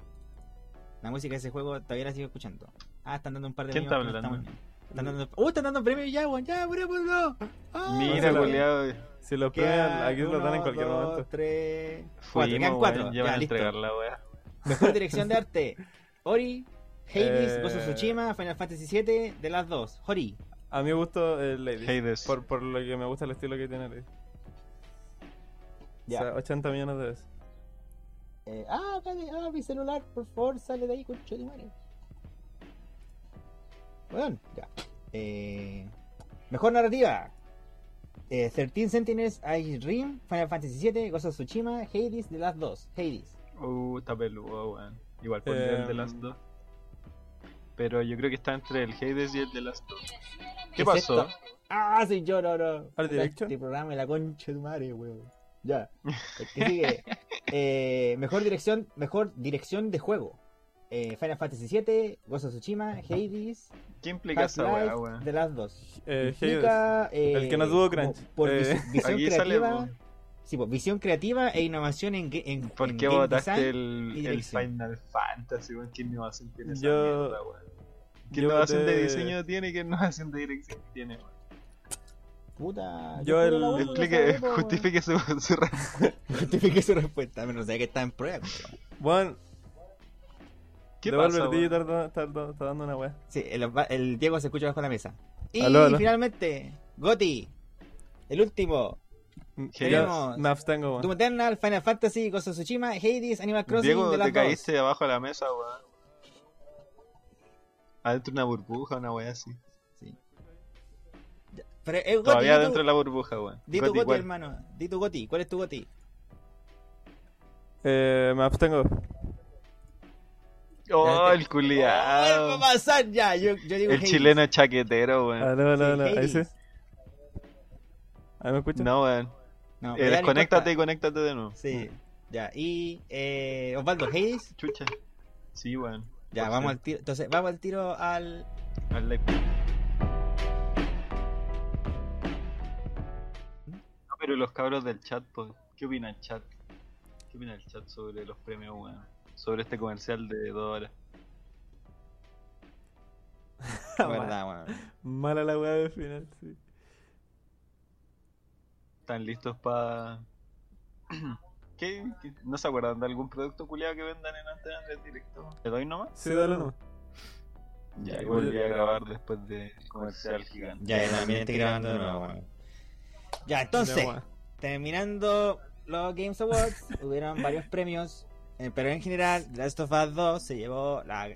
S1: La música de ese juego todavía la sigo escuchando. Ah, están dando un par de
S2: ¿Quién
S1: premios.
S2: está hablando?
S1: están dando... ¡Uh! Están dando premios ya, weón. Ya, ponémoslo. Ah,
S2: mira
S3: la-
S2: culiado
S3: Si los
S1: Quedan
S3: premios aquí los dan en cualquier
S1: uno,
S3: momento.
S1: Dos, tres, cuatro.
S2: fuimos
S1: Quedan cuatro.
S2: ya van
S1: Ya,
S2: a
S1: listo.
S2: entregar la wea
S1: Mejor dirección de arte. Ori, Hades,
S3: Eh.
S1: Of Tsushima, Final Fantasy 7, de las dos. Ori.
S3: A mí me gustó el Ladies.
S2: Hades.
S3: Por, por lo que me gusta el estilo que tiene Ladies.
S1: Ya.
S3: O sea, 80 millones de veces.
S1: Eh, ah, dale, ah, mi celular, por favor, sale de ahí, concha de madre. Bueno, ya. Eh, mejor narrativa. Eh, 13 Sentinels, Ice Rim, Final Fantasy 7, Ghost of Tsushima, Hades, de las dos. Hades.
S2: Uh, está peludo, weón. Igual pondría el de
S3: Em,
S2: las dos. Pero yo creo que está entre el Hades y el de las dos. ¿Qué
S1: es
S2: pasó?
S1: esto? Ah, soy yo, no, no. Este programa de la concha de tu madre, weón. Ya. El que sigue. Eh, mejor dirección, mejor dirección de juego. Eh, Final Fantasy VII, Ghost of Tsushima, Hades,
S2: ¿Qué implica esa weá,
S1: Half-Life,
S2: weón?
S1: The Last 2.
S3: Eh,
S1: Implica, eh,
S3: El que no tuvo crunch.
S1: Por
S3: Eh,
S1: vis- visión
S2: Aquí sale,
S1: creativa.
S2: po.
S1: sí, pues, visión creativa e innovación en, en,
S2: ¿Por
S1: en
S2: qué
S1: game
S2: votaste
S1: design
S2: el. Final Fantasy, weón? ¿Qué innovación tiene esa
S3: Yo-
S2: mierda, weón? ¿Qué
S3: yo
S2: innovación de diseño tiene y qué innovación de dirección tiene, weón?
S1: Puta.
S3: Yo el-
S1: la
S2: Explique, justifique su, su respuesta.
S1: Justifique su respuesta. Menos sé que está en prueba.
S3: Bueno,
S2: ¿Qué pasa, weón?
S3: está, está- está dando una weá.
S1: Sí, el, el Diego se escucha bajo la mesa. Y
S3: Aló, aló.
S1: finalmente, Goti. El último. Tenemos-
S3: Me abstengo, weón.
S1: Doom Eternal, Final Fantasy, Ghost of Tsushima, Hades, Animal Crossing,
S2: Diego,
S1: The
S2: te caíste abajo de la mesa, weón. Adentro de una burbuja, una weá así.
S1: Pero es Goti,
S2: Todavía
S1: tu-
S2: dentro de la burbuja, weón.
S1: Di tu
S2: Goti,
S1: hermano. Di tu Goti. ¿Cuál es tu Goti?
S3: Eh, me abstengo.
S2: Oh, el
S1: ¿Qué va a
S2: culiao.
S1: pasar ya? Yo, yo digo
S2: El
S1: Hades.
S2: chileno chaquetero, weón.
S3: Aló, aló,
S1: Sí,
S3: aló. Ahí sí. ¿Ahí me escuchan?
S2: No, weón.
S1: No,
S2: Eh,
S1: no
S2: desconéctate y conéctate de nuevo.
S1: Sí. Ya. Y eh, Osvaldo, Hades.
S2: Chucha. Sí, weón.
S1: Ya, vamos
S2: ser-
S1: al tiro. Entonces, vamos al tiro al.
S2: al like. Pero los cabros del chat, pues, ¿qué opina el chat? ¿Qué opina el chat sobre los premios, weón? Sobre este comercial de dos horas.
S1: verdad, weón.
S3: Mala la weá de final, sí.
S2: ¿Están listos para...? ¿Qué? ¿Qué? ¿No se acuerdan de algún producto culiado que vendan en antenas de directo? ¿Te doy nomás?
S3: Sí, dale nomás.
S2: Ya, volví a grabar después de comercial gigante.
S1: Ya, también estoy grabando de nuevo, weón. Ya, entonces, terminando los Games Awards, hubieron varios premios, eh, pero en general, Last of Us 2 se llevó la.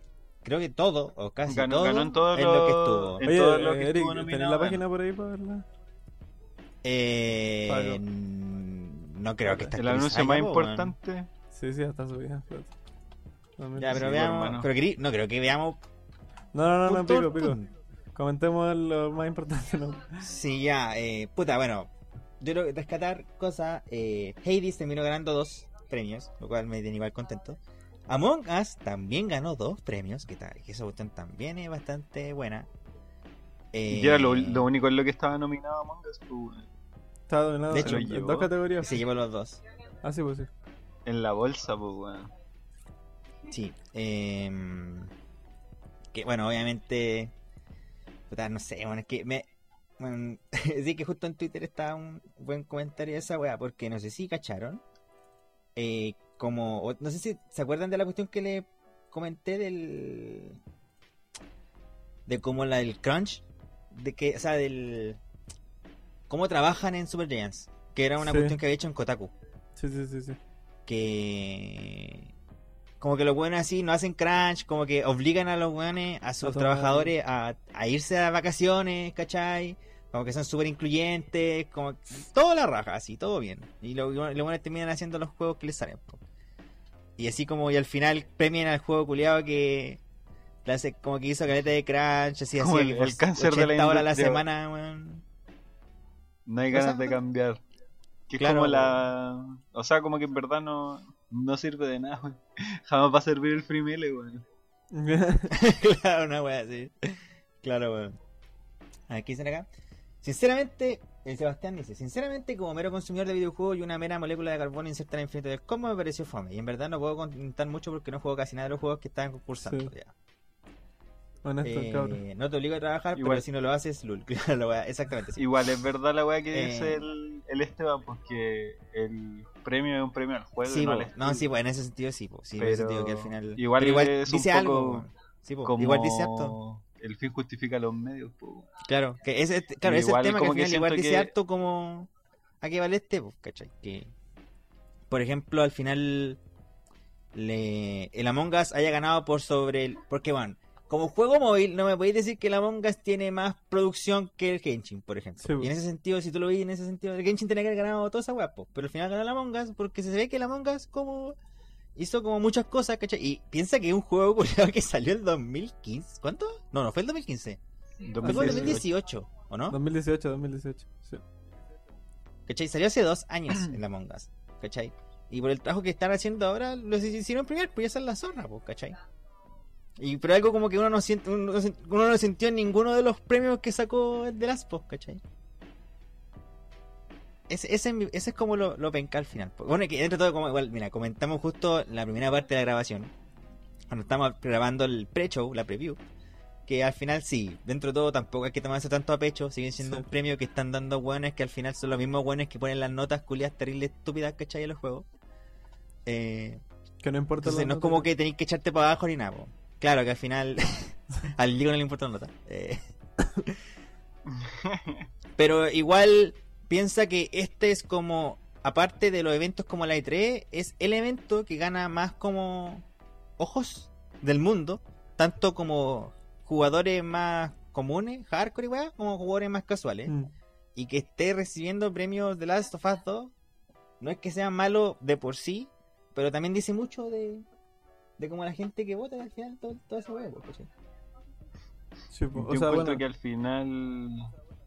S1: Creo que todo, o casi
S2: Ganó-
S1: todo,
S2: ganó en todo
S1: lo
S2: lo-
S1: que estuvo.
S2: en
S3: Oye,
S2: todo lo que
S3: Eric,
S2: estuvo
S3: ¿tenés
S2: nominado,
S3: la página por ahí para verla?
S1: Eh,
S3: Pago.
S1: no creo que esté
S2: El anuncio más importante...
S3: Sí, sí, hasta subida.
S1: Ya, pero
S2: Sí,
S1: veamos. Pero no creo que veamos.
S3: No, no, no, no, pico, pico. Comentemos lo más importante, ¿no?
S1: Sí, ya, eh, puta, bueno. Yo creo que rescatar cosas. Eh, Hades terminó ganando dos premios, lo cual me tiene igual contento. Among Us también ganó dos premios, que, tal, que esa cuestión también es bastante buena. Eh,
S2: Y era lo, lo único en lo que estaba nominado Among Us, pues, weón.
S3: Está dominado
S1: De hecho,
S3: en,
S2: llevó.
S3: dos categorías.
S1: Se llevó los dos.
S3: Ah, sí, pues sí.
S2: En la bolsa, pues, weón.
S1: Sí. Eh, que bueno, obviamente. Puta, no sé, bueno, es que me. Bueno, sí que justo en Twitter estaba un buen comentario de esa weá, porque no sé si cacharon. Eh, como. No sé si se acuerdan de la cuestión que le comenté del. De cómo la del crunch. De que, o sea, del. Cómo trabajan en Super Giants. Que era una
S3: Sí.
S1: cuestión que había hecho en Kotaku
S3: Sí, sí, sí, sí.
S1: que como que los buenos así no hacen crunch, como que obligan a los buenos, a sus trabajadores a, a irse a vacaciones, ¿cachai? Como que son súper incluyentes, como todo la raja, así, todo bien. Y lo- los buenos terminan haciendo los juegos que les salen. po. Y así como y al final premian al juego culiado que hace como que hizo caleta de crunch, así,
S2: Como
S1: así,
S2: el- el cáncer de la
S1: 80 horas a la semana, weón.
S2: No hay ganas de cambiar. Que es como la. O sea, como que en verdad no, no sirve de nada, weón. Jamás va a servir el free melee, weón.
S1: claro, una wea así. Claro, weón. A ver, ¿qué dicen acá? Sinceramente, el Sebastián dice, sinceramente, como mero consumidor de videojuegos y una mera molécula de carbono inserta en el infinito del cosmos, me pareció fome. Y en verdad no puedo comentar mucho porque no juego casi nada de los juegos que estaban concursando.
S3: Sí.
S1: ya.
S3: Honesto,
S1: Eh, no te obligo a trabajar,
S2: Igual-
S1: pero si no lo haces, lul. Claro, la wea, exactamente. Sí.
S2: Igual es verdad la weá que
S1: Eh.
S2: dice el, el Esteban, porque el premio es un premio al juego.
S1: Sí,
S2: no, al
S1: sí, pues en ese sentido sí, sí, en ese sentido que al final.
S2: igual
S1: pero igual
S2: es un
S1: dice algo,
S2: poco
S1: weón. Sí, po.
S2: Como
S1: igual dice harto.
S2: El fin justifica los medios, po.
S1: Claro, que ese, claro, ese es el tema que al
S2: que
S1: final igual dice
S2: que-
S1: harto como a qué vale este, pues, ¿cachai? Que, por ejemplo, al final le, el Among Us haya ganado por sobre el... Porque, bueno, como juego móvil no me podéis decir que el Among Us tiene más producción que el Genshin, por ejemplo.
S3: Sí,
S1: y en ese sentido, si tú lo ves en ese sentido, el Genshin tenía que haber ganado toda esa pues, pero al final ganó el Among Us porque se ve que el Among Us como... Hizo como muchas cosas, ¿cachai? Y piensa que es un juego que salió el 2015. ¿Cuánto? No, no fue el 2015. Fue como el
S2: 2018.
S1: 2018, ¿o no?
S3: 2018, 2018. Sí.
S1: ¿Cachai? Salió hace dos años en la Among Us, ¿cachai? Y por el trabajo que están haciendo ahora, lo hicieron premiar, pues ya son la zorra, pues, ¿cachai? Y pero algo como que uno no siente, uno, uno no sintió en ninguno de los premios que sacó el de las pues, ¿cachai? Ese, ese, es mi- ese es como lo, lo penca al final. Bueno, que dentro de todo, como igual, mira, comentamos justo la primera parte de la grabación. Cuando estamos grabando el pre-show, la preview. Que al final sí, dentro de todo tampoco hay que tomarse tanto a pecho. Siguen siendo
S3: Sí.
S1: un premio que están dando buenos que al final son los mismos buenos que ponen las notas culiadas terribles estúpidas, ¿cachai? En los juegos. Eh,
S3: Que no importa
S1: entonces no es como que tenéis que echarte para abajo ni nada. po. Claro que al final al Diego no le importa la nota. Eh, pero igual piensa que este es como, aparte de los eventos como la E3, es el evento que gana más como ojos del mundo, tanto como jugadores más comunes, hardcore y weá, como jugadores más casuales.
S3: Mm.
S1: Y que esté recibiendo premios de Last of Us 2, no es que sea malo de por sí, pero también dice mucho de, de como la gente que vota al final todo, todo ese huevo.
S3: Sí, po.
S2: Yo
S3: o sea, bueno,
S2: que al final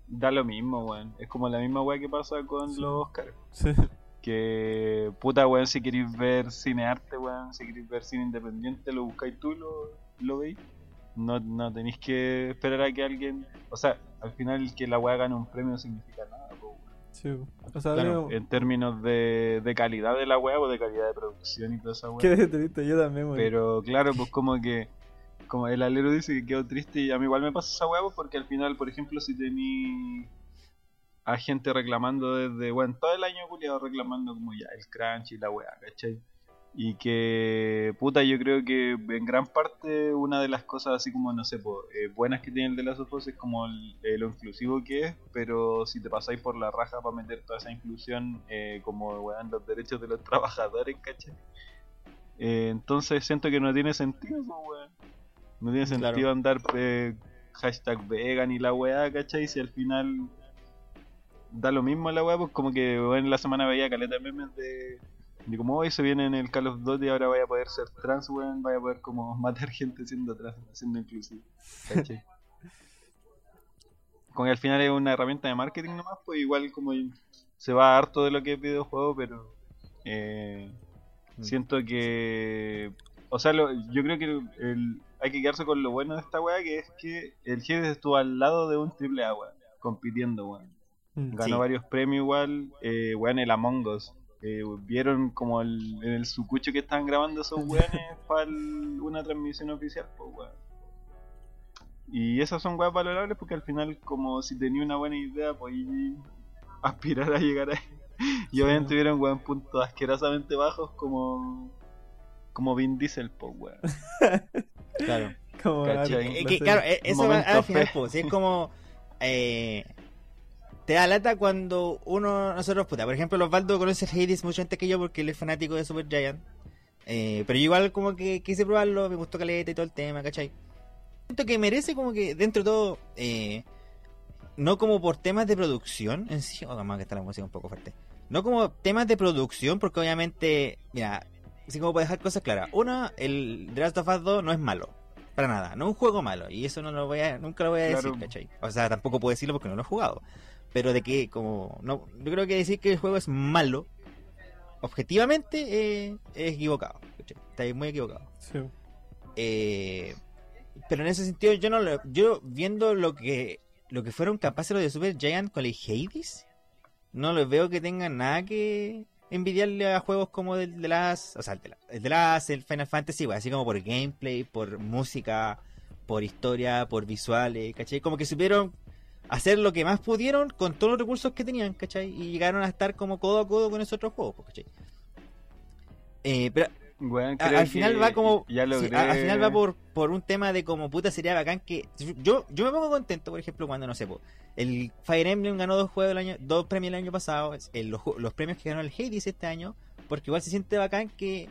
S2: da lo mismo, weón. Es como la misma weá que pasa con
S3: Sí.
S2: los Oscars.
S3: sí.
S2: Que puta weón, si queréis ver cine arte, weón, si queréis ver cine independiente, lo buscáis tú, lo, lo veis. No, no tenéis que esperar a que alguien. O sea, al final que la weá gane un premio no significa nada, weón.
S3: Sí. O sea,
S1: Claro,
S3: digo,
S2: En términos de, de calidad de la weá o de calidad de producción y toda esa weá.
S3: qué triste, yo también, weón.
S2: Pero claro, pues como que como el alero dice que quedó triste y a mí igual me pasa esa pues, porque al final, por ejemplo, si tení a gente reclamando desde, bueno, todo el año culiado reclamando como ya el crunch y la weá, ¿cachai? Y que, puta, yo creo que en gran parte una de las cosas así como, no sé, po, eh, buenas que tiene el de las Us es como lo inclusivo que es, pero si te pasáis por la raja para meter toda esa inclusión eh, como, weón, los derechos de los trabajadores, ¿cachai? Eh, entonces siento que no tiene sentido, po, weón. No tiene
S1: Claro.
S2: sentido andar eh, hashtag vegan y la weá, ¿cachai? Si al final da lo mismo la weá, pues como que en la semana veía caleta memes de, de como hoy se viene en el Call of Duty ahora vaya a poder ser trans, weón, vaya a poder como matar gente siendo trans, siendo inclusivo, ¿cachai? Como que al final es una herramienta de marketing nomás, pues igual como se va harto de lo que es videojuego, pero eh,
S1: Mm.
S2: siento que o sea lo- yo creo que el- hay que quedarse con lo bueno de esta weá que es que el Hades estuvo al lado de un triple A weón, compitiendo weón.
S3: Mm.
S2: ganó
S1: Sí.
S2: varios premios igual eh, weón el Among Us Eh, vieron como el, en el sucucho que estaban grabando esos weones para una transmisión oficial pues weón y esas son weas valorables porque al final como si tenía una buena idea podí aspirar a llegar ahí y
S3: Sí.
S2: obviamente tuvieron weón puntos asquerosamente bajos como como Vin Diesel pues weón
S1: Claro. Claro, eh, eso va al final, pues, es como. eh, te da lata cuando uno, nosotros, puta, por ejemplo, los Osvaldo conoce Hades mucho antes que yo porque él es fanático de Super Giant. Eh, pero yo igual como que quise probarlo, me gustó caleta y todo el tema, ¿cachai? Siento que merece como que dentro de todo, eh, no como por temas de producción en sí, oh, más que está la música un poco fuerte. No como temas de producción, porque obviamente, mira, así como para dejar cosas claras. Uno, el The Last of Us 2 no es malo. Para nada, no es un juego malo. Y eso no lo voy a, nunca lo voy a decir. ¿cachai? O sea, tampoco puedo decirlo porque no lo he jugado. Pero de que, como, no, yo creo que decir que el juego es malo, objetivamente, eh, es equivocado. ¿cachai? Está muy equivocado.
S3: Sí.
S1: Eh, pero en ese sentido, yo no lo, yo viendo lo que lo que fueron capaces los de Super Giant con el Hades, no les veo que tengan nada que envidiarle a juegos como el de las, o sea, el de, la- el de las, el Final Fantasy, güey, así como por gameplay, por música, por historia, por visuales, ¿cachai? Como que supieron hacer lo que más pudieron con todos los recursos que tenían, ¿cachai? Y llegaron a estar como codo a codo con esos otros juegos, pues, ¿cachai? Eh, pero A-
S2: creo
S1: al final
S2: que
S1: va como
S2: ya
S1: sí,
S2: logré...
S1: a- al final va por, por un tema de como puta sería bacán que yo yo me pongo contento por ejemplo cuando no sé po, el Fire Emblem ganó dos juegos el año dos premios el año pasado el- los, los premios que ganó el Hades este año porque igual se siente bacán que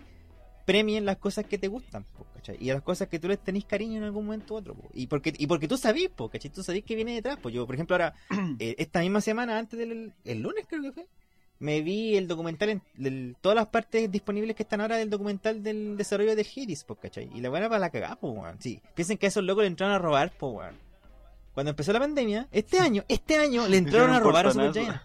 S1: premien las cosas que te gustan po, ¿cachai? y a las cosas que tú les tenés cariño en algún momento u otro po. y porque y porque tú sabís po, ¿cachai? tú sabís que viene detrás pues yo por ejemplo ahora eh, esta misma semana antes del el lunes creo que fue me vi el documental en del- todas las partes disponibles que están ahora del documental del desarrollo de Hades, pues, ¿cachai? Y la buena para la cagada, pues, weón. Sí, piensen que a esos locos le entraron a robar, weón. Cuando empezó la pandemia, este año, este año le entraron a robar a Super. Giant.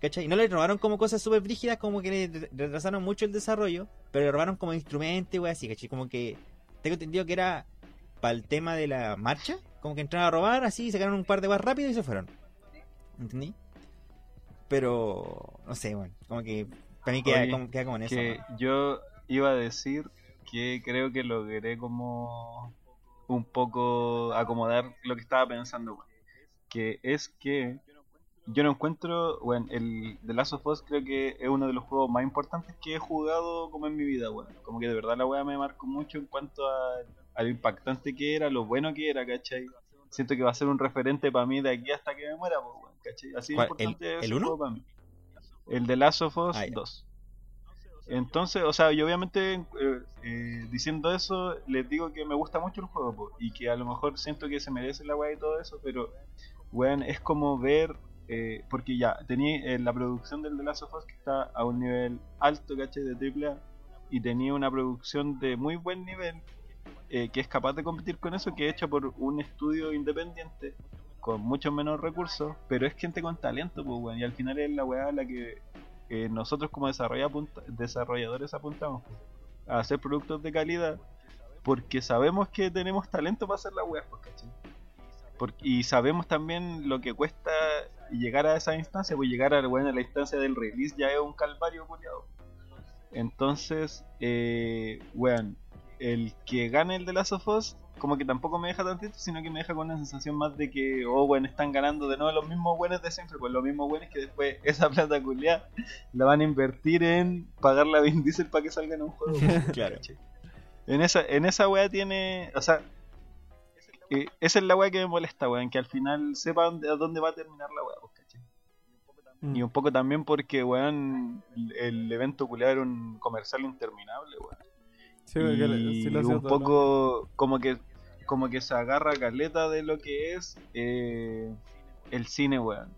S1: ¿Cachai? Y no le robaron como cosas súper brígidas, como que le retrasaron mucho el desarrollo, pero le robaron como instrumentos, güey, así, ¿cachai? Como que tengo entendido que era para el tema de la marcha, como que entraron a robar, así, sacaron un par de guas rápido y se fueron. ¿Entendí? Pero, no sé, bueno, como que para mí queda,
S2: Oye,
S1: como, queda como en eso.
S2: que
S1: ¿no?
S2: yo iba a decir que creo que logré como un poco acomodar lo que estaba pensando, que es que yo no encuentro, bueno, el The Last of Us creo que es uno de los juegos más importantes que he jugado como en mi vida, weón. Como que de verdad la weá me marcó mucho en cuanto a, a lo impactante que era, lo bueno que era, ¿cachai? Siento que va a ser un referente para mí de aquí hasta que me muera, pues, weón, ¿cachai? Así de importante
S1: ¿El- el uno?
S2: para mí. El de Last of Us
S1: Ah, ya.
S2: 2. Entonces, o sea, yo obviamente eh, eh, diciendo eso, les digo que me gusta mucho el juego po, y que a lo mejor siento que se merece la weá y todo eso, pero, weón, es como ver, eh, porque ya, tenía eh, la producción del The Last of Us que está a un nivel alto, ¿cachai? De AAA, y tenía una producción de muy buen nivel, eh, que es capaz de competir con eso, que es hecha por un estudio independiente, con muchos menos recursos, pero es gente con talento, pues, weón, y al final es la weá a la que eh, nosotros como desarrolladores apuntamos pues, a hacer productos de calidad porque sabemos que tenemos talento para hacer la web, pues, ¿cachai? Porque- y sabemos también lo que cuesta llegar a esa instancia, pues llegar a, bueno, a la instancia del release ya es un calvario culiado. Entonces, eh, weón, el que gane el de Last of Us, como que tampoco me deja tantito, sino que me deja con una sensación más de que, oh, bueno, están ganando de nuevo los mismos buenos de siempre, pues los mismos buenos que después esa plata culiada la van a invertir en pagarle a Vin Diesel para que salga en un juego.
S1: Claro.
S2: En esa, en esa wea tiene, o sea, eh, esa es la wea que me molesta, weón, que al final sepa dónde, a dónde va a terminar la wea, pues, ¿cachai?
S3: Mm.
S2: Y un poco también porque, weón, el, el evento culiado era un comercial interminable, weón.
S3: Sí,
S2: y
S3: sí
S2: un poco como que como que se agarra caleta de lo que es eh, el cine, weón.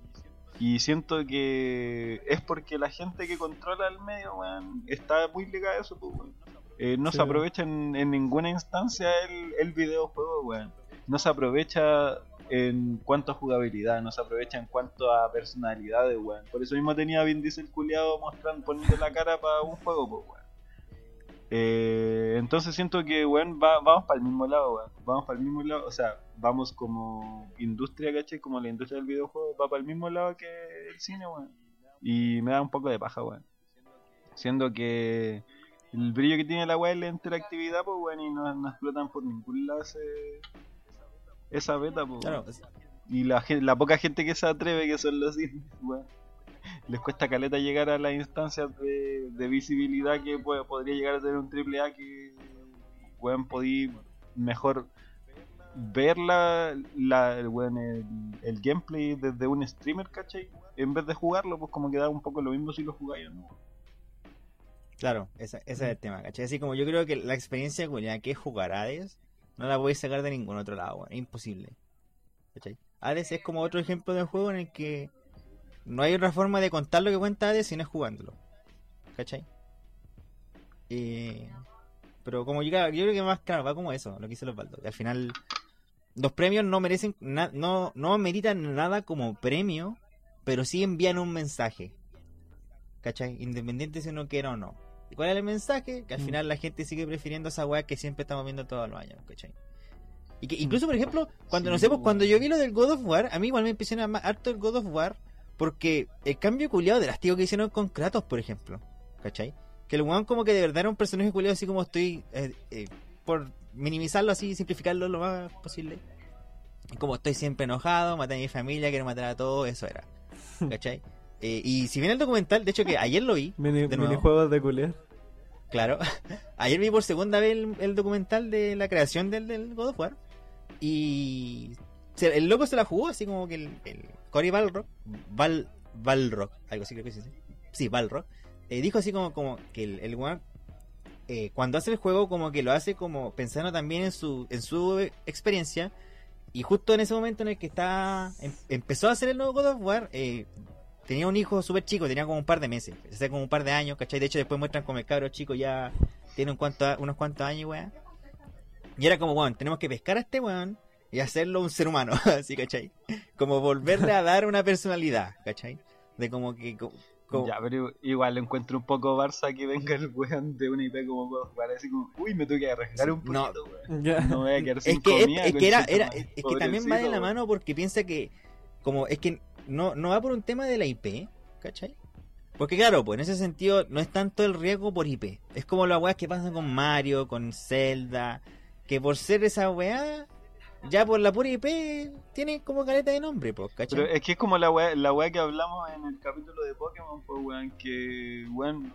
S2: Y siento que es porque la gente que controla el medio, weón, está muy ligada a eso, pues, weón. Eh, no
S3: Sí.
S2: se aprovecha en, en ninguna instancia el, el videojuego, weón. No se aprovecha en cuanto a jugabilidad, no se aprovecha en cuanto a personalidades, weón. Por eso mismo tenía a Vin Diesel culiado mostrando, poniendo la cara para un juego, pues, weón. Eh, entonces siento que, weón, va- vamos para el mismo lado, weón. Vamos para el mismo lado, o sea, vamos como industria, ¿cachai? Como la industria del videojuego, va para el mismo lado que el cine, weón. Y me da un poco de paja, weón. Siendo que el brillo que tiene la weá es la interactividad, pues, weón, y no, no explotan por ningún lado ese- esa beta, pues.
S1: Claro,
S2: weón. Y la, la poca gente que se atreve, que son los indies, weón. Les cuesta caleta llegar a las instancias de, visibilidad que podría llegar a tener un triple A que, weón, podí mejor ver la, la- el, gameplay desde un streamer, ¿cachai? En vez de jugarlo, pues como que da un poco lo mismo si lo jugáis o no.
S1: Claro, ese, es el tema, ¿cachai? Así como yo creo que la experiencia culiada que es jugar Hades no la podéis sacar de ningún otro lado. Es imposible. ¿Cachai? Hades es como otro ejemplo de juego en el que no hay otra forma de contar lo que cuenta Hades si no es jugándolo. ¿Cachai? Eh, pero como yo, yo creo que más claro, va como eso, lo que hizo los Baldo. Que al final los premios no merecen, na- no, no meritan nada como premio, pero sí envían un mensaje. ¿Cachai? Independiente si uno quiera o no. ¿Y cuál es el mensaje? Que al
S3: Mm.
S1: final la gente sigue prefiriendo esa weá que siempre estamos viendo todos los años, ¿cachai? Y que incluso, por ejemplo, cuando
S2: Sí,
S1: no sé, pues, cuando yo vi lo del God of War, a mí igual me impresiona más harto el God of War, porque el cambio culiado drástico que hicieron con Kratos, por ejemplo, ¿cachai? Que el weón como que de verdad era un personaje culiado así como estoy, eh, eh, por minimizarlo así, simplificarlo lo más posible. Como estoy siempre enojado, maté a mi familia, quiero matar a todos, eso era, ¿cachai? Eh, y si bien el documental, de hecho que ayer lo vi,
S3: Mini,
S1: de
S3: minijuegos de culiar.
S1: Claro. Ayer vi por segunda vez el, el documental de la creación del, del God of War. Y el loco se la jugó así como que el, el Cory Balrock, Val, Balrock, algo así creo que sí. sí. Balrock. eh, dijo así como, como que el, el weón, eh, cuando hace el juego como que lo hace como pensando también en su, en su experiencia. Y justo en ese momento en el que está em- empezó a hacer el nuevo God of War, eh, tenía un hijo súper chico, tenía como un par de meses, sea, como un par de años, ¿cachai? De hecho, después muestran como el cabro chico ya tiene un cuanto- unos cuantos años, weón. Y era como, weón, tenemos que pescar a este weón y hacerlo un ser humano, así, ¿cachai? Como volverle a dar una personalidad, ¿cachai? De como que. co- co-
S2: Ya, pero igual encuentro un poco Barça que venga el weón de una IP como así como, uy, me tuve que arriesgar un
S1: No.
S2: poquito, weón.
S3: Ya.
S2: No me voy a quedar sin
S1: es que, es,
S2: comida,
S1: es que era, era, es que también va de la
S2: weón.
S1: mano porque piensa que. Como es que no, no va por un tema de la IP, ¿cachai? Porque claro, pues en ese sentido no es tanto el riesgo por IP. Es como las weas que pasan con Mario, con Zelda, que por ser esa wea, ya por la pura IP, tiene como caleta de nombre, pues, ¿cachai?
S2: Pero es que es como la weá, la weá que hablamos en el capítulo de Pokémon, pues weón, que weón,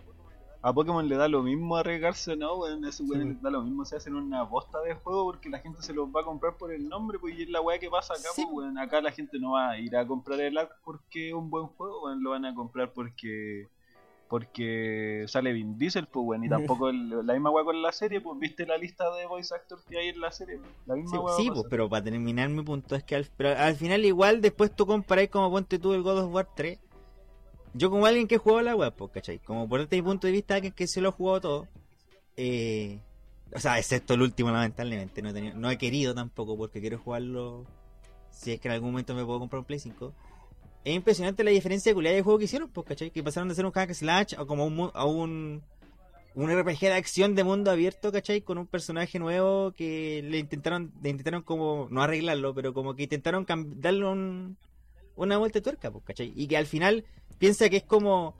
S2: a Pokémon le da lo mismo arriesgarse o no, weón, a ese weón
S3: Sí.
S2: le da lo mismo si hacen una bosta de juego porque la gente se los va a comprar por el nombre, pues y es la weá que pasa acá,
S1: Sí.
S2: pues weón, acá la gente no va a ir a comprar el Ark porque es un buen juego, weón, lo van a comprar porque porque sale Vin Diesel, pues weón, y tampoco el- la misma weá con la serie, pues viste la lista de voice actors que hay en la serie, la misma
S1: Sí, sí, pues, pero para terminar mi punto es que al, pero al final igual después tú comparáis como ponte tú el God of War 3. Yo como alguien que jugó la web, pues, ¿cachai? Como por este punto de vista alguien que se lo ha jugado todo. Eh, o sea, excepto el último lamentablemente. No he, tenido- no he querido tampoco porque quiero jugarlo. Si es que en algún momento me puedo comprar un Play 5. Es impresionante la diferencia de calidad de juego que hicieron, pues, ¿cachai? Que pasaron de ser un hack slash a como un, a un, un RPG de acción de mundo abierto, ¿cachai? Con un personaje nuevo que le intentaron, le intentaron como, no arreglarlo, pero como que intentaron darle un, una vuelta de tuerca, pues, ¿cachai? Y que al final piensa que es como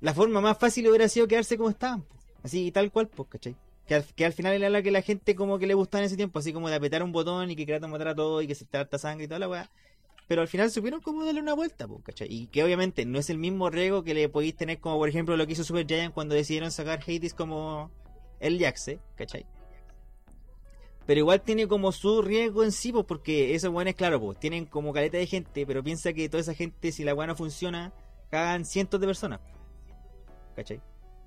S1: la forma más fácil hubiera sido quedarse como estaban, pues. así tal cual, pues, ¿cachai? Que al, que al final era la que la gente como que le gustaba en ese tiempo, así como de apretar un botón y que Kratos matara a todo y que se te harta sangre y toda la weá. Pero al final supieron cómo darle una vuelta, pues, ¿cachai? Y que obviamente no es el mismo riesgo que le podéis tener como por ejemplo lo que hizo Super Giant cuando decidieron sacar Hades como el Jaxe, ¿cachai? Pero igual tiene como su riesgo en sí, pues, porque esos buenos, claro, pues, tienen como caleta de gente, pero piensa que toda esa gente, si la no funciona, cagan cientos de personas. ¿Cachai?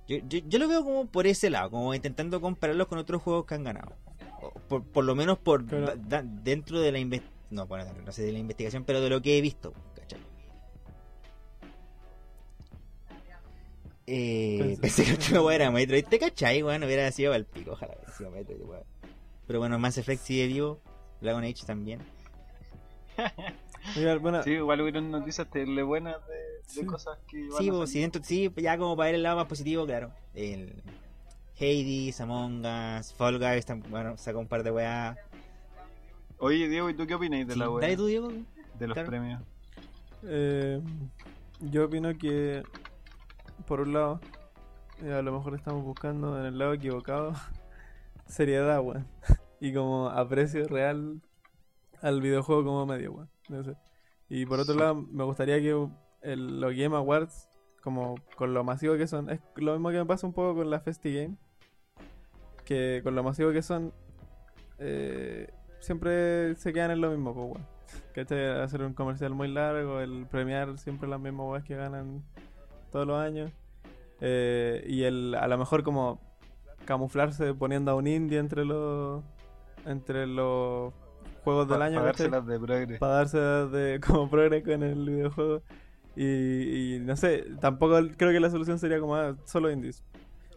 S1: Yo, yo, yo lo veo como por ese lado, como intentando compararlos con otros juegos que han ganado. O por, por lo menos por
S3: Pero-
S1: da- da- dentro de la investigación. No, bueno, no sé de la investigación, pero de lo que he visto, ¿cachai? Eh,
S3: Pues-
S1: pensé que el último weón era Metroid, ¿te cachai, weón? Hubiera sido el pico, ojalá hubiera sido Metroid, weón. Pero bueno, Mass Effect sigue vivo, Dragon Age también.
S3: Mira, bueno,
S2: Sí, igual hubieron noticias tele buenas de, de
S3: Sí.
S2: cosas que van
S1: Sí,
S2: a
S1: pues, sí,
S2: salir.
S1: dentro, sí, ya como para ver el lado más positivo, claro. El Hades, Among Us, Fall Guys, bueno, sacó un par de weas.
S2: Oye, Diego, ¿y tú qué opináis de
S1: Sí,
S2: la web?
S1: Dale tú, Diego.
S2: De los
S1: claro.
S2: premios.
S3: Eh, yo opino que, por un lado, eh, a lo mejor estamos buscando en el lado equivocado seriedad, weón. Y como aprecio real al videojuego como medio, weón. No sé. Y por otro
S2: Sí.
S3: lado, me gustaría que el, los Game Awards, como con lo masivo que son, es lo mismo que me pasa un poco con la Festi Game. Que con lo masivo que son, eh, siempre se quedan en lo mismo, pues, weón. ¿Cachai? Hacer un comercial muy largo, el premiar siempre las mismas weas que ganan todos los años. Eh, y el a lo mejor como camuflarse poniendo a un indie entre los entre los juegos del
S2: Pa-
S3: año,
S2: pa
S3: ¿cachai?
S2: dárselas de progre.
S3: para darse de como progreso con el videojuego. Y, y no sé, tampoco creo que la solución sería como ah, solo indies.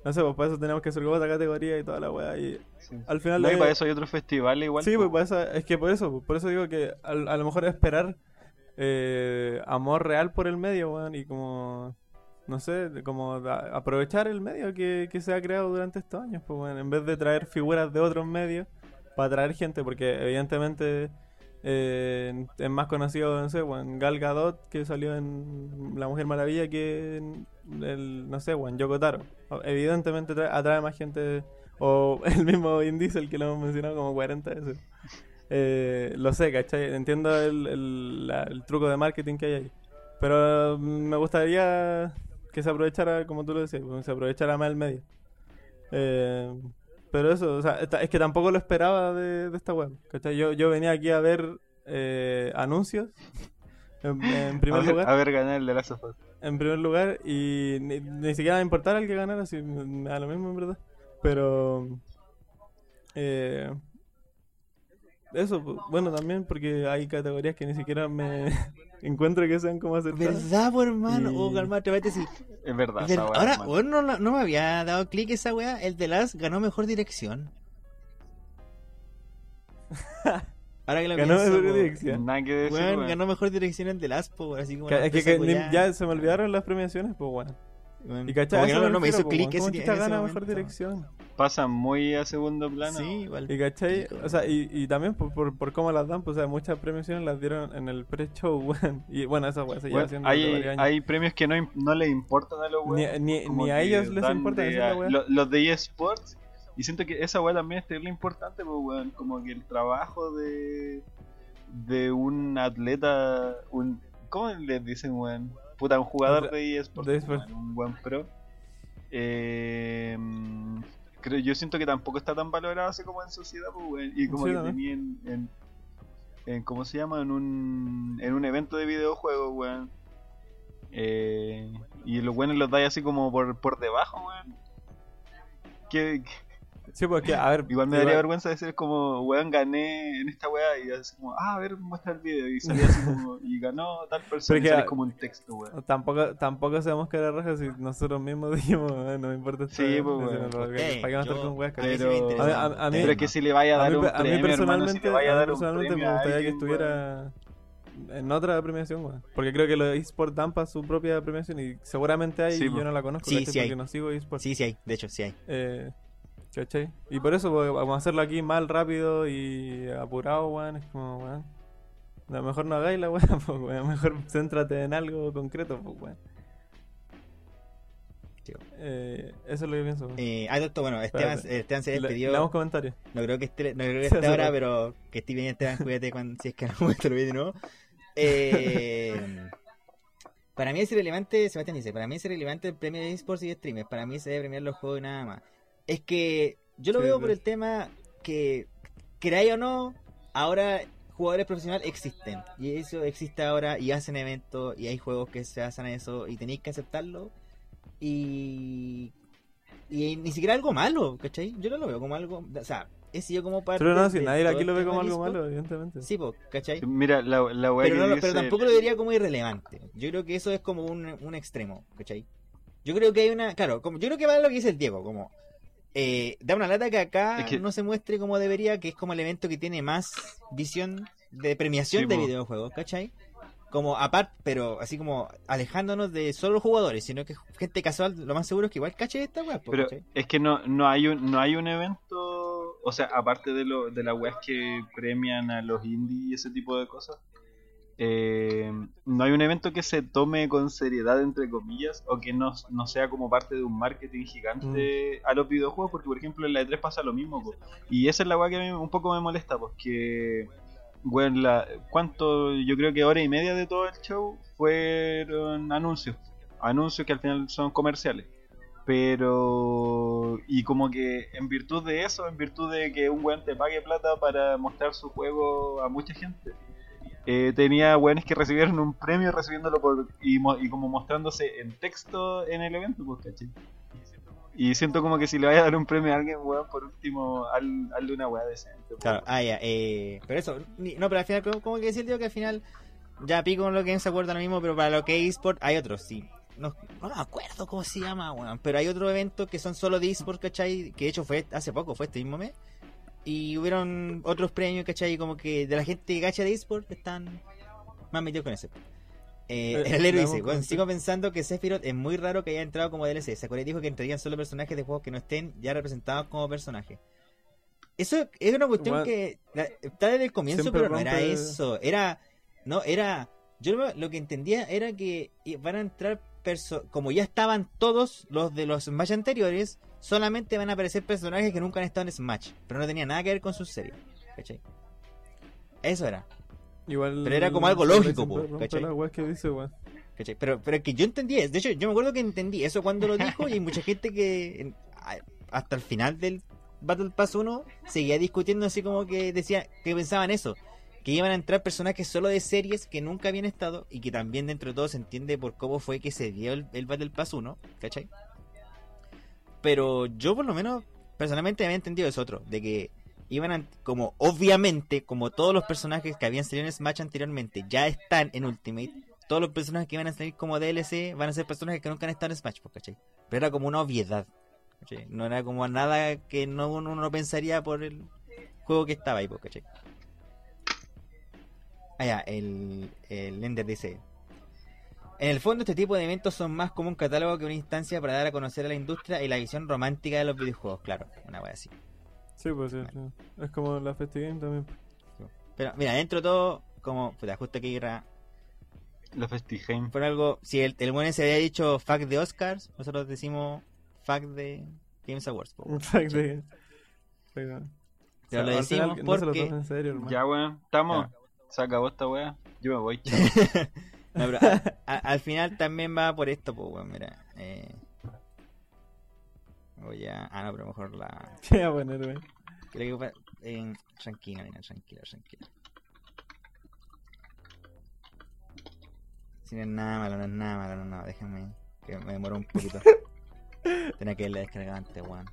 S3: No sé, pues para eso tenemos que hacer otra categoría y toda la weá. Y
S2: Sí.
S3: al final.
S2: No, y para eso hay otros festivales igual.
S3: Sí, pues para eso- es que por eso, por eso digo que al- a, lo mejor esperar eh, amor real por el medio, weón, y como, no sé, como aprovechar el medio que, que se ha creado durante estos años, pues, weón, en vez de traer figuras de otros medios para atraer gente, porque evidentemente eh, es más conocido, no sé, weón, Gal Gadot, que salió en La Mujer Maravilla, que en el, no sé, weón, Yoko Taro. Evidentemente trae- atrae más gente, o el mismo Vin Diesel que lo hemos mencionado como 40 veces. Eh, lo sé, ¿cachai? Entiendo el, el, el truco de marketing que hay ahí. Pero me gustaría que se aprovechara, como tú lo decías, se aprovechara más el medio. Eh, pero eso, o sea, es que tampoco lo esperaba de, de esta web. ¿cachai? Yo, yo venía aquí a ver eh, anuncios, en, en primer
S2: a, ver,
S3: lugar.
S2: a ver ganar el de Last of Us.
S3: En primer lugar, y ni, ni siquiera me importara el que ganara, si me me da lo mismo en verdad. Pero. Eh, eso, pues, bueno, también porque hay categorías que ni siquiera me encuentro que sean como acertadas.
S1: ¿Verdad, por hermano?
S3: Y-
S1: Oh, calma, te sí.
S2: Es verdad,
S1: Es
S2: esa
S1: verdad.
S2: weá,
S1: Ahora, bueno, no, no me había dado clic esa weá. El de Last ganó mejor dirección. Ahora que lo
S3: Ganó
S1: pienso,
S3: mejor
S1: po,
S3: dirección.
S2: Nada que decir,
S1: weón. ganó mejor dirección el del Aspo, así como.
S3: Que- que, que ya se me olvidaron las premiaciones, pues, weón.
S1: Weón,
S3: Y
S1: como
S3: cachai,
S1: que no,
S3: me
S1: no me hizo clic ese
S3: ¿Cómo
S1: en
S3: chucha
S1: ese
S3: gana
S1: momento.
S3: mejor dirección?
S2: Pasa muy a segundo plano.
S1: Sí, igual.
S3: Y cachai, o sea, y, y también por, por, por cómo las dan, pues, o sea, muchas premiaciones las dieron en el pre-show, weón. Y bueno, esa weón se lleva haciendo
S2: hay,
S3: varios años.
S2: hay premios que no, no les importan a los
S3: Ni,
S2: weones.
S3: ni,
S2: como
S3: ni a ellos les importa
S2: de
S3: weá.
S2: lo- Los de eSports. Y siento que esa weá también es terrible importante, pues, weón. Como que el trabajo de, de un atleta. Un, ¿Cómo les dicen, weón? Puta, un jugador de eSports.
S3: de eSports.
S2: un buen pro. Eh, creo, yo siento que tampoco está tan valorado así como en sociedad, pues. Y como
S3: Sí,
S2: que tenía en, en, en- ¿Cómo se llama? En un, en un evento de videojuegos, weón. Eh, y los buenos los dais así como por, por debajo, weón. Que, que-
S3: Sí, porque, a ver.
S2: igual me daría vergüenza decir como, weón, gané en esta weá y así como, ah, a ver, muestra el video y salía así como, y ganó tal persona
S3: Pero
S2: y como un texto, weón.
S3: Tampoco, tampoco sabemos que era raja si nosotros mismos dijimos, "Eh, no me importa esto,
S2: Sí, pues, weón.
S3: porque ¿Para qué estar con weas?
S1: a mí sí
S2: Pero,
S1: me interesa
S3: A mí- a- a mí-
S2: pero es que si le vaya a
S3: A
S2: dar
S3: mí,
S2: un
S3: a mí
S2: premio, hermano, si
S3: personalmente,
S2: le vaya a
S3: mí
S2: dar un
S3: personalmente
S2: premio
S3: me gustaría que
S2: weón.
S3: estuviera en otra premiación, weón. Porque creo que los eSports dan para su propia premiación y seguramente hay
S2: Sí,
S3: y
S2: po.
S3: yo no la conozco,
S1: Sí, sí hay.
S3: porque no sigo eSports.
S1: Sí, sí hay, de hecho, sí hay.
S3: Eh, ¿Cachai? Y por eso pues, vamos a hacerlo aquí mal, rápido y apurado, weón. Es como, weón. No, mejor no hagáis la weá, pues, weón. Mejor céntrate en algo concreto, pues, weón. Eh, eso es lo que pienso. weón.
S1: Eh, ah, doctor, bueno, Esteban. Esteban se
S3: Le-
S1: despidió.
S3: leamos comentarios.
S1: No creo que esté, no creo que esté ahora, pero que esté bien Esteban, cuídate cuando, si es que no muestro el video de nuevo. Eh, para mí es irrelevante, Sebastián dice, para mí es irrelevante el premio de esports y de streamers, para mí se debe premiar los juegos y nada más. Es que yo lo
S3: Sí,
S1: veo
S3: sí.
S1: por el tema que, creáis o no, ahora jugadores profesionales existen, y eso existe ahora, y hacen eventos, y hay juegos que se hacen a eso, y tenéis que aceptarlo, y... Y ni siquiera algo malo, ¿cachai? Yo no lo veo como algo, o sea, he sido como parte
S3: Pero no, si nadie aquí lo ve como algo malo, evidentemente.
S1: Sí, po, ¿cachai?
S2: Mira, la, la
S1: Pero, no
S2: dice...
S1: pero tampoco lo diría como irrelevante. Yo creo que eso es como un, un extremo, ¿cachai? Yo creo que hay una. Claro, como, yo creo que va a lo que dice el Diego, como. Eh, da una lata que acá
S2: Es que-
S1: no se muestre como debería, que es como el evento que tiene más visión de premiación
S2: Sí,
S1: de videojuegos, ¿cachai? Como aparte, pero así como alejándonos de solo jugadores, sino que gente casual, lo más seguro es que igual cache esta weá,
S2: Pero
S1: ¿cachai?
S2: es que no, no hay un no hay un evento, o sea, aparte de lo de las weas que premian a los indies y ese tipo de cosas, eh, no hay un evento que se tome con seriedad entre comillas o que no, no sea como parte de un marketing gigante a los videojuegos, porque por ejemplo en la E3 pasa lo mismo, po. y esa es la wea que a mí un poco me molesta, porque bueno, la, cuánto, yo creo que hora y media de todo el show fueron anuncios, anuncios que al final son comerciales. Pero y como que en virtud de eso, en virtud de que un weón te pague plata para mostrar su juego a mucha gente, eh, tenía weones que recibieron un premio recibiéndolo por y, mo- y como mostrándose en texto en el evento, pues ¿cachai? Y siento como que si le vaya a dar un premio a alguien, weón, por último, al, hazle una weá decente. pues.
S1: Claro, ah, ya, eh, pero eso, no, pero al final, como, que el tío que al final, ya pico con lo que se acuerda lo mismo, pero para lo que es eSport hay otros, sí. No, no me acuerdo cómo se llama, weón, pero hay otros eventos que son solo de eSport, ¿cachai? Que de hecho fue hace poco, fue este mismo mes. Y hubieron otros premios, ¿cachai? Como que de la gente gacha de eSport están más metidos con ese. Eh,
S3: Eh,
S1: el héroe dice, bueno, sigo pensando que Sephiroth es muy raro que haya entrado como DLC. Sakura dijo que entrarían solo personajes de juegos que no estén ya representados como personajes. Eso es una cuestión que la- está desde el comienzo,
S3: siempre
S1: pero no era
S3: rompe-
S1: eso. Era, no, era, yo lo, lo que entendía era que van a entrar, perso como ya estaban todos los de los Smash anteriores, solamente van a aparecer personajes que nunca han estado en Smash, pero no tenía nada que ver con sus series. ¿Cachai? Eso era.
S3: Igual,
S1: Pero era como algo lógico, po. Pero, pero es que yo entendí, de hecho, yo me acuerdo que entendí eso cuando lo dijo y hay mucha gente que en- hasta el final del Battle Pass 1 seguía discutiendo así como que decía que pensaban eso, que iban a entrar personajes solo de series que nunca habían estado y que también dentro de todo se entiende por cómo fue que se dio el, el Battle Pass 1, ¿cachai? Pero yo por lo menos personalmente había entendido eso otro, de que iban a, como obviamente, como todos los personajes que habían salido en Smash anteriormente ya están en Ultimate, todos los personajes que van a salir como DLC van a ser personajes que nunca han estado en Smash, pues, ¿cachai? Pero era como una obviedad, ¿cachai? No era como nada que no uno no pensaría por el juego que estaba ahí, pues, ¿cachai? Ah, ya, el, el Ender dice. En el fondo, este tipo de eventos son más como un catálogo que una instancia para dar a conocer a la industria y la visión romántica de los videojuegos, claro, una wea así.
S3: Sí, pues sí, sí. Es como la FestiGame también.
S1: Pero mira, dentro de todo, como, puta, justo que era
S2: La FestiGame.
S1: por algo, si el, el buen se había dicho fuck de Oscars, nosotros decimos fuck de Games Awards.
S3: Exacto. Sí, bueno.
S1: Pero lo
S3: final
S1: decimos
S3: no se lo
S1: porque...
S3: en serio, hermano.
S2: Ya, weón. ¿Estamos?
S1: Ya.
S2: Se acabó esta wea. Yo me voy.
S1: No, pero a- a- al final también va por esto, pues, weón, mira. Eh... Voy a... Ah, no, pero mejor la...
S3: ¿Qué voy a poner, güey?
S1: Creo que en... Tranquila, mira, tranquila, tranquila. Si no es nada malo, no es nada malo, no, no, déjame que me demoró un poquito. Tenía que irle descargado antes, weón.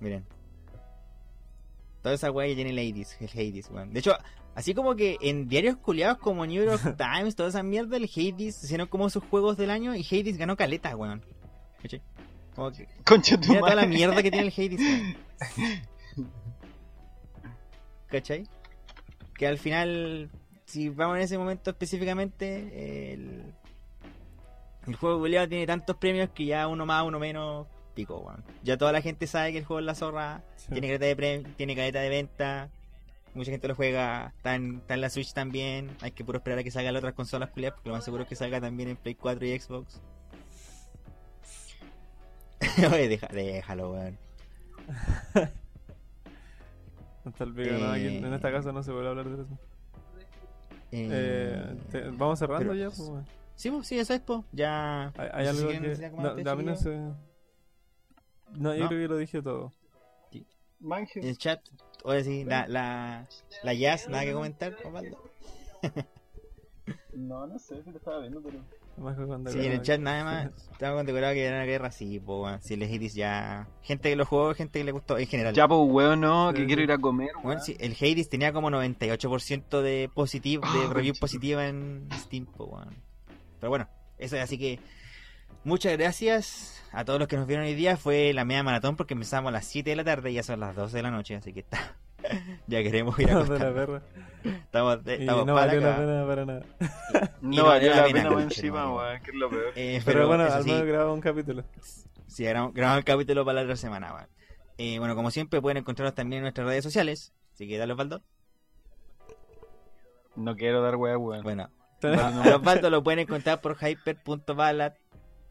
S1: Miren. Toda esa weá que tiene el Hades, el Hades, weón. De hecho, así como que en diarios culiados como New York Times, toda esa mierda, el Hades hicieron como sus juegos del año y Hades ganó caleta, weón. ¿Cachai? Como que
S2: Concha tu
S1: Mira toda la
S2: madre.
S1: mierda que tiene el Hades. weón. ¿Cachai? Que al final, si vamos en ese momento específicamente, el, el juego culiao tiene tantos premios que ya uno más, uno menos, pico, weón. Ya toda la gente sabe que el juego es la zorra,
S3: Sí.
S1: tiene caleta de prem- tiene de venta, mucha gente lo juega, está en, está en la Switch también, hay que puro esperar a que salgan las otras consolas culiadas, porque lo más seguro es que salga también en Play 4 y Xbox. Oye, deja- déjalo, weón.
S3: Hasta el pico, no, aquí en
S1: Eh.
S3: esta casa no se puede hablar de eso.
S1: Eh,
S3: Eh, te- Vamos cerrando
S1: pero-
S3: ya, pues.
S1: Sí, pues, sí, eso es, po. Ya.
S3: Hay, hay
S1: no
S3: algo que. No, a mí no. No, yo
S1: ¿No?
S3: creo que lo dije todo.
S2: Manje.
S1: En el chat, oye, sí, la, la, la Jazz, nada que comentar, Osvaldo.
S2: No, no sé si lo estaba viendo, pero.
S3: Más que cuando
S1: Sí, en el chat nada más, estaba condecorado que era una guerra, sí, po, weón. Si el Hades ya. Gente que lo jugó, gente que le gustó, en general.
S2: Ya, pues, weón, no,
S3: Sí,
S2: que
S3: sí.
S2: quiero ir a comer,
S1: Bueno,
S2: weón.
S1: sí, el Hades tenía como 98% de positivo, de
S2: Ah,
S1: review positiva en Steam, po, weón. Pero bueno, eso es así que muchas gracias a todos los que nos vieron hoy día. Fue la media maratón porque empezamos a las 7 de la tarde y ya son las 12 de la noche, así que está. ya queremos ir a
S3: de la
S1: acostarnos.
S3: perra.
S1: Estamos,
S3: Y
S1: estamos
S3: no
S1: para
S3: valió la pena para nada.
S1: y
S2: No
S1: no
S2: valió la
S1: la
S2: pena
S1: pena,
S2: encima,
S1: no.
S2: weón, que es lo peor.
S1: Eh,
S3: Pero, bueno, al
S1: sí,
S3: menos grabamos un capítulo.
S1: Sí, grabamos, grabamos el capítulo para la otra semana. weón. Eh, bueno, como siempre, pueden encontrarnos también en nuestras redes sociales. Así que dale, Osvaldo.
S2: No quiero dar weá, weón.
S1: Bueno, a a Osvaldo lo pueden encontrar por hyper.ballad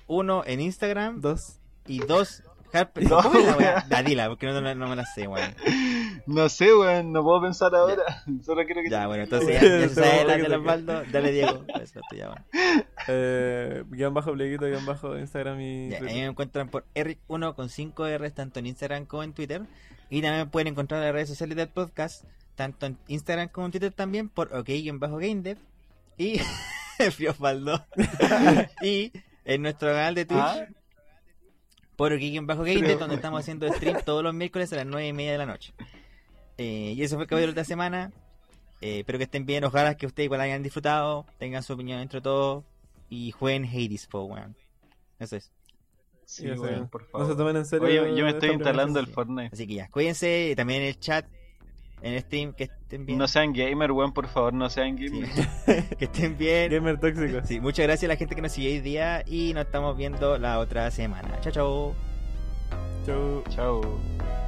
S1: 1 en Instagram
S3: dos.
S1: y 2 Harper.
S2: No,
S1: ¿Cómo es la weá? Dila, porque no, no, no me la sé, weón.
S2: No sé, weón, no puedo pensar ahora. Solo quiero que
S1: Ya, bueno, entonces ya, ya se
S3: Te
S1: sabe la
S3: a
S1: de
S3: sacar.
S1: Osvaldo. Dale, Diego. Eso es tuya, weón.
S3: Eh, guion bajo pleguito, guion bajo Instagram y.
S1: Ya, ahí me encuentran por Eric1 con 5 R tanto en Instagram como en Twitter. Y también pueden encontrar las redes sociales del podcast, tanto en Instagram como en Twitter también, por OK-GameDev. Y Fiofaldo. y en nuestro canal de Twitch,
S2: Ah.
S1: por OK-GameDev, donde estamos haciendo stream todos los miércoles a las 9 y media de la noche. Eh, y eso fue el capítulo de esta semana. Eh, espero que estén bien, ojalá que ustedes igual hayan disfrutado, tengan su opinión entre todos y jueguen Hades, po, weón. Eso es.
S2: Sí, por
S3: No se
S2: favor.
S3: tomen en serio.
S2: Oye, yo me estoy instalando el. Fortnite.
S1: Así que ya, cuídense, también en el chat, en el stream, que estén bien.
S2: No sean gamer, weón, por favor, no sean
S1: Sí.
S2: gamer.
S1: que estén bien.
S3: Gamer tóxico.
S1: Sí, muchas gracias a la gente que nos sigue hoy día y nos estamos viendo la otra semana. Chao, chao.
S3: Chau.
S2: Chao.